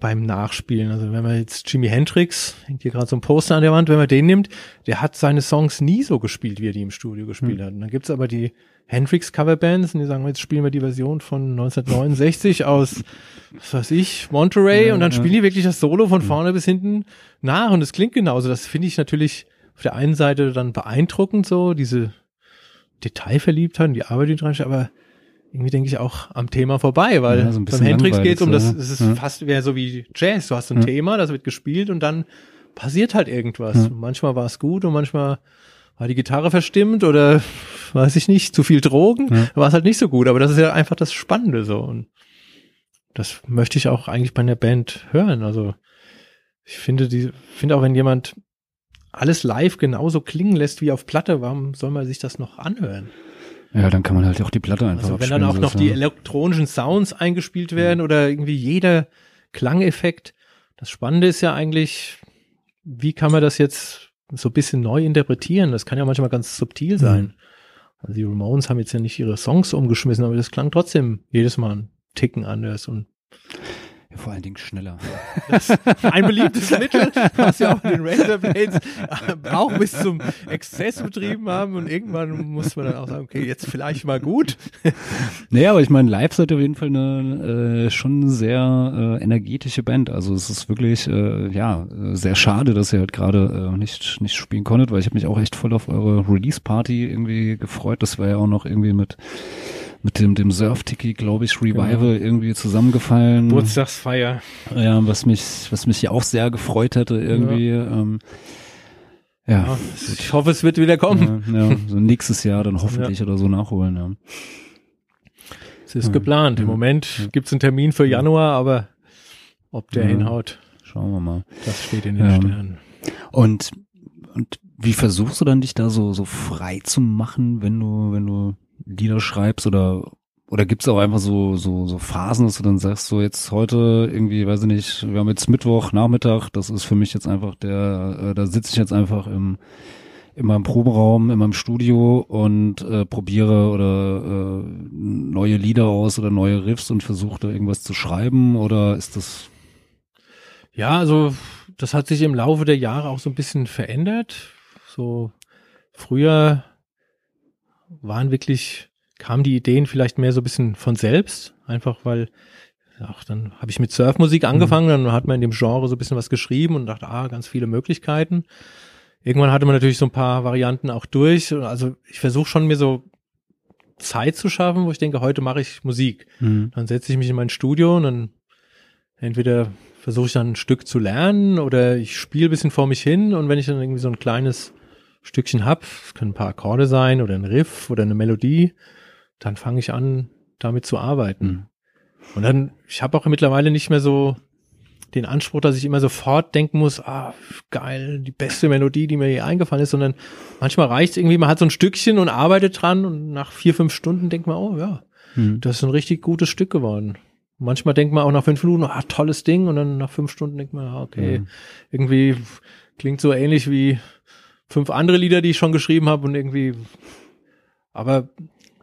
beim Nachspielen. Also wenn man jetzt Jimi Hendrix, hängt hier gerade so ein Poster an der Wand, wenn man den nimmt, der hat seine Songs nie so gespielt, wie er die im Studio gespielt Mhm. hat. Und dann gibt's aber die Hendrix-Coverbands und die sagen, jetzt spielen wir die Version von 1969 aus, was weiß ich, Monterey Ja, und dann ja. spielen die wirklich das Solo von vorne bis hinten nach und es klingt genauso. Das finde ich natürlich auf der einen Seite dann beeindruckend so, diese Detailverliebtheit und die Arbeit, die dran steht, aber irgendwie denke ich auch am Thema vorbei, weil Ja, so beim Hendrix geht es um das, es ist ja. fast wäre so wie Jazz. Du hast ein Ja. Thema, das wird gespielt und dann passiert halt irgendwas. Manchmal war es gut und manchmal war die Gitarre verstimmt oder weiß ich nicht, zu viel Drogen, Ja. war es halt nicht so gut. Aber das ist ja einfach das Spannende so und das möchte ich auch eigentlich bei einer Band hören. Also ich finde die, finde auch wenn jemand alles live genauso klingen lässt wie auf Platte, warum soll man sich das noch anhören? Ja, dann kann man halt auch die Platte einfach Also wenn dann auch so noch die ja- elektronischen Sounds eingespielt werden oder irgendwie jeder Klangeffekt. Das Spannende ist ja eigentlich, wie kann man das jetzt so ein bisschen neu interpretieren? Das kann ja manchmal ganz subtil sein. Also die Ramones haben jetzt ja nicht ihre Songs umgeschmissen, aber das klang trotzdem jedes Mal ein Ticken anders und ja, vor allen Dingen schneller. das ein beliebtes Mittel, was wir auch in den Razorblades äh, auch bis zum Exzess betrieben haben und irgendwann muss man dann auch sagen, okay, jetzt vielleicht mal gut. Naja, aber ich meine, live seid ihr auf jeden Fall eine äh, schon sehr äh, energetische Band. Also es ist wirklich äh, ja sehr schade, dass ihr halt gerade äh, nicht nicht spielen konntet, weil ich habe mich auch echt voll auf eure Release Party irgendwie gefreut. Das war ja auch noch irgendwie mit mit dem dem Surf Tiki, glaube ich, Revival Genau. irgendwie zusammengefallen. Geburtstagsfeier. Ja, was mich was mich ja auch sehr gefreut hätte irgendwie. Ähm, ja. Ja, ich hoffe, es wird wieder kommen. Ja, ja, so nächstes Jahr dann hoffentlich oder so nachholen. Ja. Es ist Ja. geplant. Im Ja. Moment gibt es einen Termin für Januar, aber ob der Ja. hinhaut, Schauen wir mal. das steht in den Ja. Sternen. Und, und wie versuchst du dann dich da so, so frei zu machen, wenn du, wenn du Lieder schreibst oder, oder gibt's auch einfach so, so, so Phasen, dass du dann sagst, so jetzt heute irgendwie, weiß ich nicht, wir haben jetzt Mittwoch, Nachmittag, das ist für mich jetzt einfach der, äh, da sitze ich jetzt einfach im, in meinem Proberaum, in meinem Studio und äh, probiere oder äh, neue Lieder aus oder neue Riffs und versuche da irgendwas zu schreiben oder ist das Ja, also das hat sich im Laufe der Jahre auch so ein bisschen verändert. So früher waren wirklich, kamen die Ideen vielleicht mehr so ein bisschen von selbst, einfach weil, ach, dann habe ich mit Surfmusik angefangen, dann hat man in dem Genre so ein bisschen was geschrieben und dachte, ah, ganz viele Möglichkeiten. Irgendwann hatte man natürlich so ein paar Varianten auch durch. Also ich versuche schon mir so Zeit zu schaffen, wo ich denke, heute mache ich Musik. hm, Dann setze ich mich in mein Studio und dann entweder versuche ich dann ein Stück zu lernen oder ich spiele ein bisschen vor mich hin und wenn ich dann irgendwie so ein kleines Stückchen hab, es können ein paar Akkorde sein oder ein Riff oder eine Melodie, dann fange ich an, damit zu arbeiten. hm. Und dann, ich habe auch mittlerweile nicht mehr so den Anspruch, dass ich immer sofort denken muss, ah, geil, die beste Melodie, die mir hier eingefallen ist, sondern manchmal reicht es irgendwie, man hat so ein Stückchen und arbeitet dran und nach vier, fünf Stunden denkt man, oh ja, Hm. das ist ein richtig gutes Stück geworden. Manchmal denkt man auch nach fünf Minuten, ah, tolles Ding, und dann nach fünf Stunden denkt man, ah, okay, Ja. irgendwie klingt so ähnlich wie fünf andere Lieder, die ich schon geschrieben habe und irgendwie, aber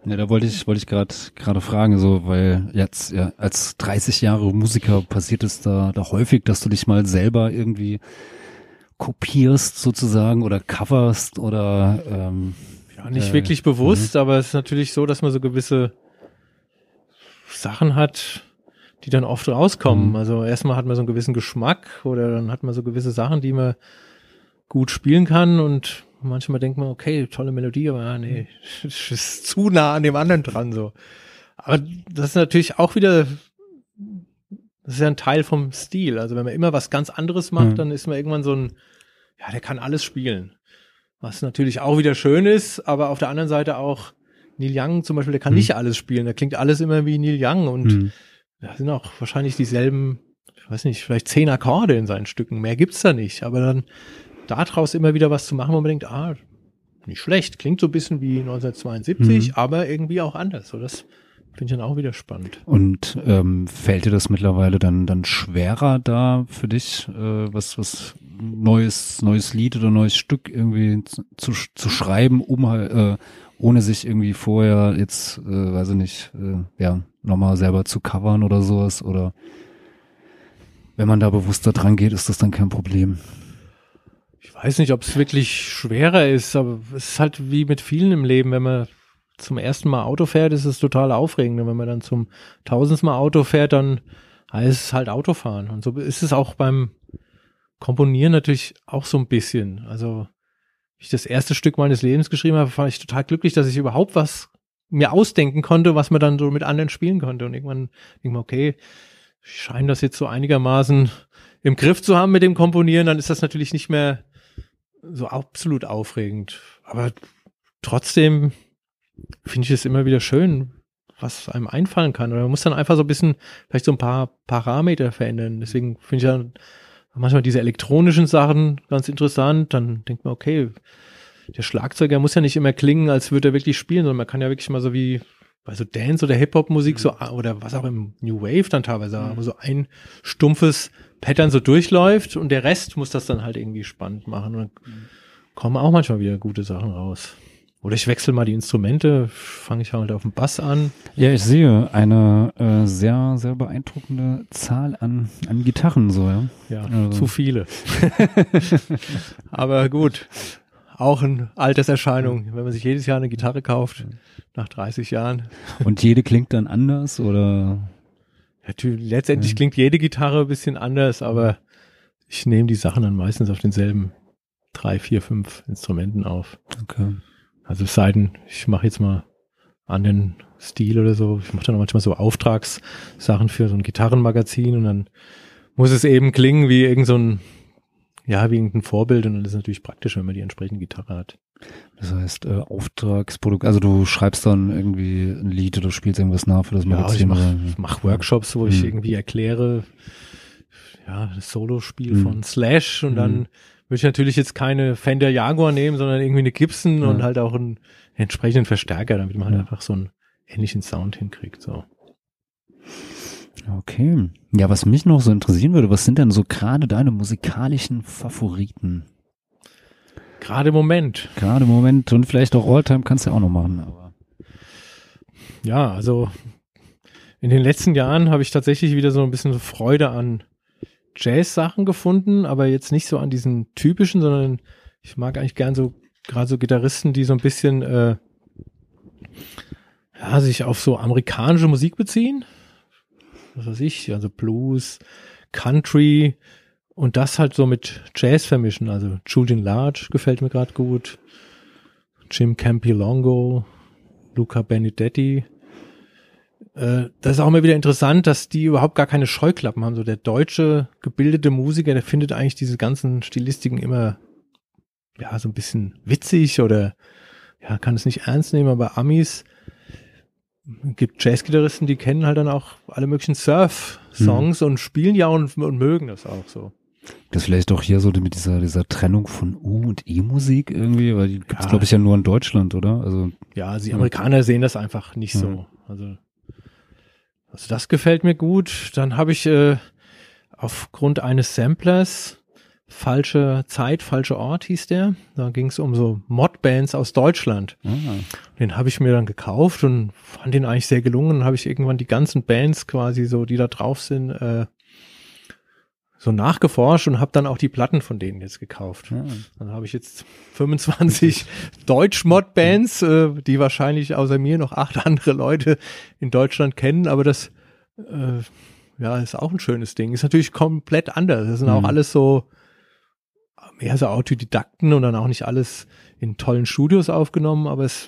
Ja, da wollte ich, wollte ich gerade gerade fragen, so, weil jetzt ja, als 30 Jahre Musiker passiert es da, da häufig, dass du dich mal selber irgendwie kopierst sozusagen oder coverst oder ähm, ja, nicht Äh, wirklich bewusst, aber es ist natürlich so, dass man so gewisse Sachen hat, die dann oft rauskommen. Mhm. Also erstmal hat man so einen gewissen Geschmack oder dann hat man so gewisse Sachen, die man gut spielen kann und manchmal denkt man, okay, tolle Melodie, aber ah, nee, es ist zu nah an dem anderen dran so. Aber das ist natürlich auch wieder, das ist ja ein Teil vom Stil. Also wenn man immer was ganz anderes macht, Mhm. dann ist man irgendwann so ein, ja, der kann alles spielen. Was natürlich auch wieder schön ist, aber auf der anderen Seite auch Neil Young zum Beispiel, der kann Mhm. nicht alles spielen. Der klingt alles immer wie Neil Young und hm, da sind auch wahrscheinlich dieselben, ich weiß nicht, vielleicht zehn Akkorde in seinen Stücken. Mehr gibt's da nicht. Aber dann daraus immer wieder was zu machen, wo man denkt, ah, nicht schlecht, klingt so ein bisschen wie 1972, Mhm. aber irgendwie auch anders. So, das finde ich dann auch wieder spannend. Und ähm, fällt dir das mittlerweile dann dann schwerer da für dich, äh, was was neues neues Lied oder neues Stück irgendwie zu, zu, schreiben, um halt, äh, ohne sich irgendwie vorher jetzt, äh, weiß ich nicht, äh, ja nochmal selber zu covern oder sowas oder wenn man da bewusster dran geht, ist das dann kein Problem. Ich weiß nicht, ob es wirklich schwerer ist, aber es ist halt wie mit vielen im Leben, wenn man zum ersten Mal Auto fährt, ist es total aufregend. Und wenn man dann zum tausendsten Mal Auto fährt, dann heißt es halt Autofahren. Und so ist es auch beim Komponieren natürlich auch so ein bisschen. Also, ich das erste Stück meines Lebens geschrieben habe, war ich total glücklich, dass ich überhaupt was mir ausdenken konnte, was man dann so mit anderen spielen konnte. Und irgendwann denke ich mir, okay, ich scheine das jetzt so einigermaßen im Griff zu haben mit dem Komponieren, dann ist das natürlich nicht mehr so absolut aufregend. Aber trotzdem finde ich es immer wieder schön, was einem einfallen kann. Oder man muss dann einfach so ein bisschen, vielleicht so ein paar Parameter verändern. Deswegen finde ich ja manchmal diese elektronischen Sachen ganz interessant. Dann denkt man, okay, der Schlagzeuger muss ja nicht immer klingen, als würde er wirklich spielen, sondern man kann ja wirklich mal so wie bei so Dance- oder Hip-Hop-Musik so, oder was auch im New Wave dann teilweise, wo so ein stumpfes Pattern so durchläuft und der Rest muss das dann halt irgendwie spannend machen. Und dann kommen auch manchmal wieder gute Sachen raus. Oder ich wechsle mal die Instrumente, fange ich halt auf dem Bass an. Ja, ich sehe eine äh, sehr, sehr beeindruckende Zahl an, an Gitarren so, ja. Ja, Also. zu viele. Aber gut, auch eine Alterserscheinung, wenn man sich jedes Jahr eine Gitarre kauft, nach 30 Jahren. Und jede klingt dann anders oder Natürlich, letztendlich klingt jede Gitarre ein bisschen anders, aber ich nehme die Sachen dann meistens auf denselben drei, vier, fünf Instrumenten auf. okay. Also es sei denn, ich mache jetzt mal anderen Stil oder so. Ich mache dann auch manchmal so Auftragssachen für so ein Gitarrenmagazin und dann muss es eben klingen wie irgend so ein, ja, wie irgendein Vorbild und dann ist es natürlich praktisch, wenn man die entsprechende Gitarre hat. Das heißt, äh, Auftragsprodukt, also du schreibst dann irgendwie ein Lied oder spielst irgendwas nach für das Ja, ich Magazin. mache oder- mach Workshops, wo ich Mhm. irgendwie erkläre, ja, das Solospiel Mhm. von Slash und Mhm. dann würde ich natürlich jetzt keine Fender Jaguar nehmen, sondern irgendwie eine Gibson Ja. und halt auch einen entsprechenden Verstärker, damit man halt einfach so einen ähnlichen Sound hinkriegt, so. Okay. Ja, was mich noch so interessieren würde, was sind denn so gerade deine musikalischen Favoriten? Gerade im Moment. Gerade im Moment und vielleicht auch Alltime kannst du ja auch noch machen, aber. Ja, also in den letzten Jahren habe ich tatsächlich wieder so ein bisschen Freude an Jazz-Sachen gefunden, aber jetzt nicht so an diesen typischen, sondern ich mag eigentlich gern so gerade so Gitarristen, die so ein bisschen äh, ja, sich auf so amerikanische Musik beziehen. Was weiß ich, also Blues, Country und das halt so mit Jazz vermischen. Also Julian Large gefällt mir gerade gut. Jim Campilongo, Luca Benedetti. Äh, das ist auch immer wieder interessant, dass die überhaupt gar keine Scheuklappen haben. So der deutsche gebildete Musiker, der findet eigentlich diese ganzen Stilistiken immer ja so ein bisschen witzig oder ja kann es nicht ernst nehmen. Aber Amis gibt Jazzgitarristen, die kennen halt dann auch alle möglichen Surf-Songs und spielen ja und, und mögen das auch so. Das vielleicht auch hier so mit dieser, dieser Trennung von U- und E-Musik irgendwie, weil die gibt's Ja. glaube ich ja nur in Deutschland, oder? Also, Ja, also die Ja. Amerikaner sehen das einfach nicht so. Also, also das gefällt mir gut. Dann habe ich äh, aufgrund eines Samplers Falsche Zeit, falscher Ort hieß der. Da ging es um so Mod-Bands aus Deutschland. Ah. Den habe ich mir dann gekauft und fand den eigentlich sehr gelungen. Dann habe ich irgendwann die ganzen Bands quasi so, die da drauf sind, äh, so nachgeforscht und habe dann auch die Platten von denen jetzt gekauft. Ah. Dann habe ich jetzt 25 Deutsch-Mod-Bands, äh, die wahrscheinlich außer mir noch acht andere Leute in Deutschland kennen, aber das äh, ja ist auch ein schönes Ding. Ist natürlich komplett anders. Das sind auch Mhm. alles so mehr so Autodidakten und dann auch nicht alles in tollen Studios aufgenommen, aber es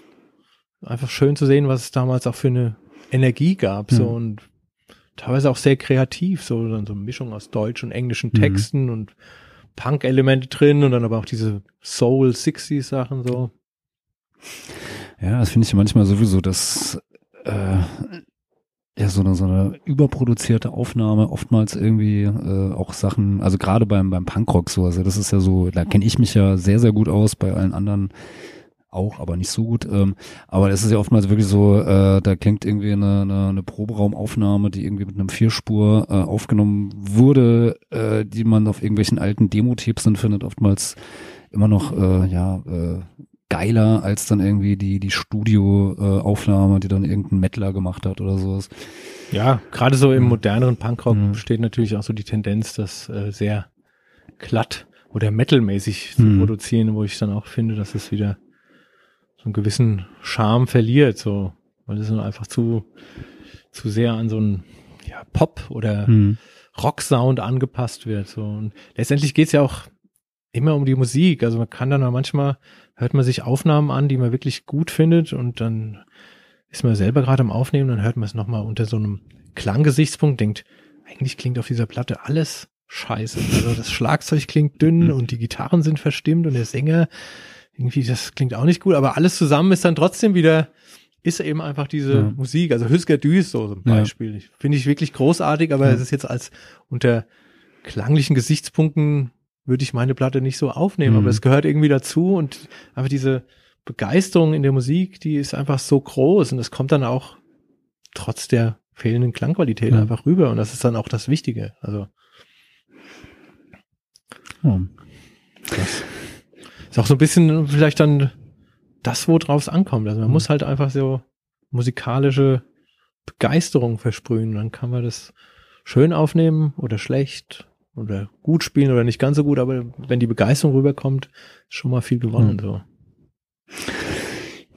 ist einfach schön zu sehen, was es damals auch für eine Energie gab, so Mhm. und teilweise auch sehr kreativ, so dann so eine Mischung aus deutsch und englischen Mhm. Texten und Punk-Elemente drin und dann aber auch diese Soul 60s Sachen so. Ja, das finde ich manchmal sowieso, dass äh, ja so eine, so eine überproduzierte Aufnahme oftmals irgendwie äh, auch Sachen, also gerade beim beim Punkrock so, also das ist ja so, da kenne ich mich ja sehr sehr gut aus, bei allen anderen auch, aber nicht so gut. Ähm, aber es ist ja oftmals wirklich so, äh, da klingt irgendwie eine, eine, eine Proberaumaufnahme, die irgendwie mit einem Vierspur äh, aufgenommen wurde, äh, die man auf irgendwelchen alten Demo-Tapes dann findet, oftmals immer noch äh, ja äh, geiler als dann irgendwie die die Studioaufnahme, äh, die dann irgendein Mettler gemacht hat oder sowas. Ja, gerade so im Mhm. moderneren Punkrock Mhm. besteht natürlich auch so die Tendenz, das äh, sehr glatt oder metalmäßig zu Mhm. produzieren, wo ich dann auch finde, dass es wieder so einen gewissen Charme verliert, so, weil es einfach zu, zu sehr an so einen ja, Pop oder Hm. Rock-Sound angepasst wird. So. Und letztendlich geht's ja auch immer um die Musik. Also man kann dann auch manchmal, hört man sich Aufnahmen an, die man wirklich gut findet und dann ist man selber gerade am Aufnehmen, dann hört man es nochmal unter so einem Klanggesichtspunkt, denkt, eigentlich klingt auf dieser Platte alles scheiße. Also das Schlagzeug klingt dünn und die Gitarren sind verstimmt und der Sänger, irgendwie, das klingt auch nicht gut, aber alles zusammen ist dann trotzdem wieder, ist eben einfach diese Ja. Musik. Also Hüsker Dü ist so ein Ja. Beispiel. Ich- Finde ich wirklich großartig, aber Ja. es ist jetzt als unter klanglichen Gesichtspunkten würde ich meine Platte nicht so aufnehmen, Mhm. aber es gehört irgendwie dazu und einfach diese Begeisterung in der Musik, die ist einfach so groß und es kommt dann auch trotz der fehlenden Klangqualität Ja. einfach rüber und das ist dann auch das Wichtige. Also Ja. das ist auch so ein bisschen vielleicht dann das, worauf es ankommt. Also man Mhm. muss halt einfach so musikalische Begeisterung versprühen. Dann kann man das schön aufnehmen oder schlecht oder gut spielen oder nicht ganz so gut, aber wenn die Begeisterung rüberkommt, ist schon mal viel gewonnen. Mhm. So.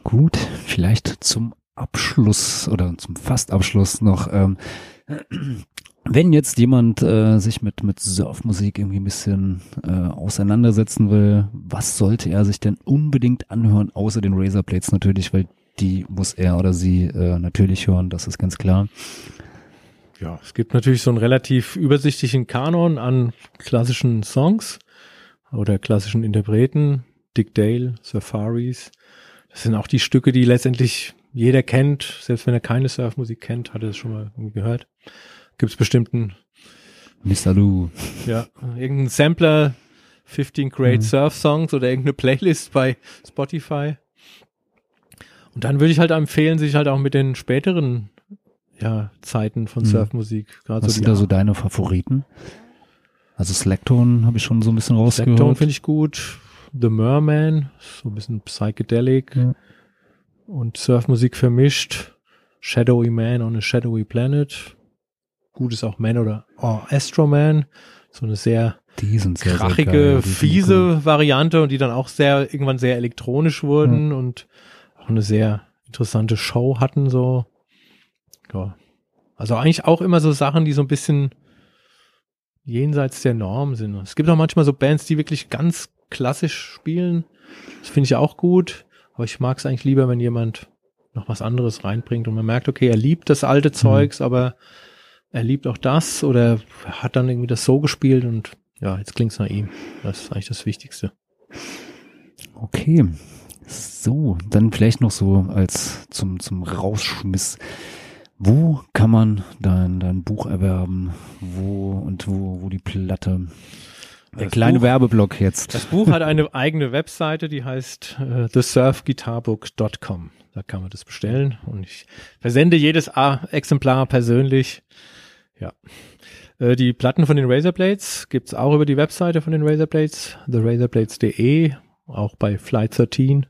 Gut, vielleicht zum Abschluss oder zum Fastabschluss noch, ähm, wenn jetzt jemand äh, sich mit, mit Surfmusik irgendwie ein bisschen äh, auseinandersetzen will, was sollte er sich denn unbedingt anhören, außer den Razorblades natürlich, weil die muss er oder sie äh, natürlich hören, das ist ganz klar. Ja, es gibt natürlich so einen relativ übersichtlichen Kanon an klassischen Songs oder klassischen Interpreten. Dick Dale, Safaris. Das sind auch die Stücke, die letztendlich jeder kennt. Selbst wenn er keine Surfmusik kennt, hat er es schon mal gehört. Gibt es bestimmten, Mr. Lou. ja, irgendeinen Sampler, 15 Great Mhm. Surf Songs oder irgendeine Playlist bei Spotify. Und dann würde ich halt empfehlen, sich halt auch mit den späteren ja, Zeiten von Mhm. Surfmusik, gerade Was so sind da so deine Favoriten? Also Slackton habe ich schon so ein bisschen rausgehört. finde ich gut. The Merman, so ein bisschen psychedelic Ja. und Surfmusik vermischt. Shadowy Man on a Shadowy Planet. Gut ist auch Man oder oh, Astro Man. So eine sehr Die sind sehr, sehr krachige, geil. Die sind fiese cool. Variante und die dann auch sehr, irgendwann sehr elektronisch wurden und auch eine sehr interessante Show hatten, so. Ja. Also eigentlich auch immer so Sachen, die so ein bisschen jenseits der Norm sind. Es gibt auch manchmal so Bands, die wirklich ganz klassisch spielen. Das finde ich auch gut. Aber ich mag es eigentlich lieber, wenn jemand noch was anderes reinbringt und man merkt, okay, er liebt das alte Zeugs, aber er liebt auch das oder hat dann irgendwie das so gespielt und ja, jetzt klingt's nach ihm. Das ist eigentlich das Wichtigste. Okay. So, dann vielleicht noch so als zum, zum Rausschmiss. Wo kann man dein, dein Buch erwerben? Wo und wo, wo die Platte? Der Das kleine Buch- Werbeblock jetzt. Das Buch hat eine eigene Webseite, die heißt äh, thesurfguitarbook.com. Da kann man das bestellen und ich versende jedes A Exemplar persönlich. Ja. Äh, die Platten von den Razorblades gibt's auch über die Webseite von den Razorblades, therazorblades.de, auch bei Flight 13.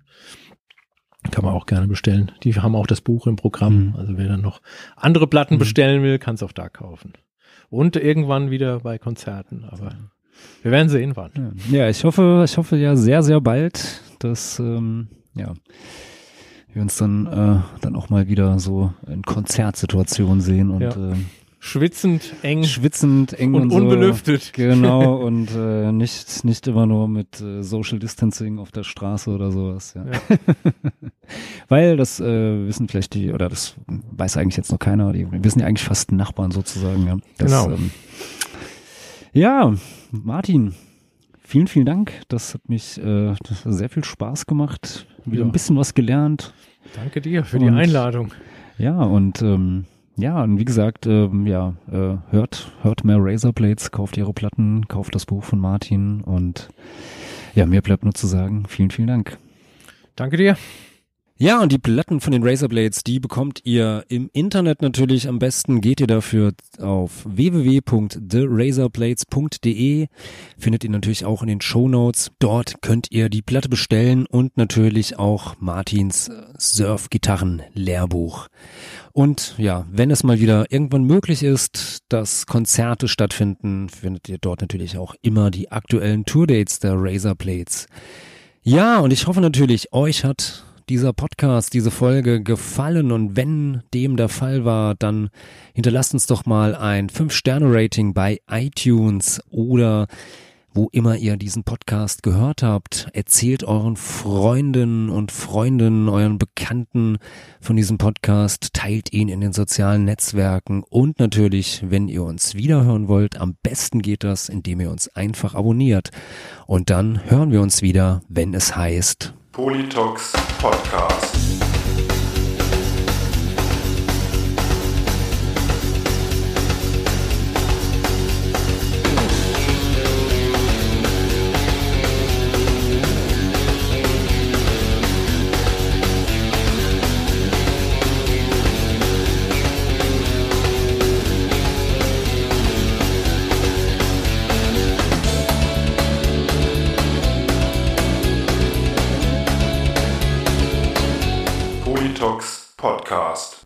Kann man auch gerne bestellen. Die haben auch das Buch im Programm. Mhm. Also wer dann noch andere Platten Mhm. bestellen will, kann es auch da kaufen. Und irgendwann wieder bei Konzerten. Aber wir werden sehen, wann. Ja, ich hoffe, ich hoffe ja sehr, sehr bald, dass ähm, ja, wir uns dann, äh, dann auch mal wieder so in Konzertsituationen sehen und Ja. äh, Schwitzend, eng schwitzend, eng und, und so. unbelüftet. Genau, und äh, nicht, nicht immer nur mit äh, Social Distancing auf der Straße oder sowas. Ja. Weil das äh, wissen vielleicht die, oder das weiß eigentlich jetzt noch keiner, die wir sind ja eigentlich fast Nachbarn sozusagen. Ja. Das, Genau. Ähm, ja, Martin, vielen, vielen Dank. Das hat mich äh, das hat sehr viel Spaß gemacht. Wieder Ja. ein bisschen was gelernt. Danke dir für die Und- Einladung. Ja, und ähm, ja, und wie gesagt, ähm, ja, äh, hört, hört mehr Razorblades, kauft ihre Platten, kauft das Buch von Martin und ja, mir bleibt nur zu sagen, vielen, vielen Dank. Danke dir. Ja, und die Platten von den Razorblades, die bekommt ihr im Internet natürlich. Am besten geht ihr dafür auf www.therazorblades.de. Findet ihr natürlich auch in den Shownotes. Dort könnt ihr die Platte bestellen und natürlich auch Martins äh, Surf-Gitarren-Lehrbuch. Und ja, wenn es mal wieder irgendwann möglich ist, dass Konzerte stattfinden, findet ihr dort natürlich auch immer die aktuellen Tourdates der Razorblades. Ja, und ich hoffe natürlich, euch hat dieser Podcast, diese Folge gefallen und wenn dem der Fall war, dann hinterlasst uns doch mal ein 5-Sterne-Rating bei iTunes oder wo immer ihr diesen Podcast gehört habt. Erzählt euren Freunden und Freundinnen, euren Bekannten von diesem Podcast, teilt ihn in den sozialen Netzwerken und natürlich, wenn ihr uns wiederhören wollt, am besten geht das, indem ihr uns einfach abonniert. Und dann hören wir uns wieder, wenn es heißt Politox Podcast. Podcast.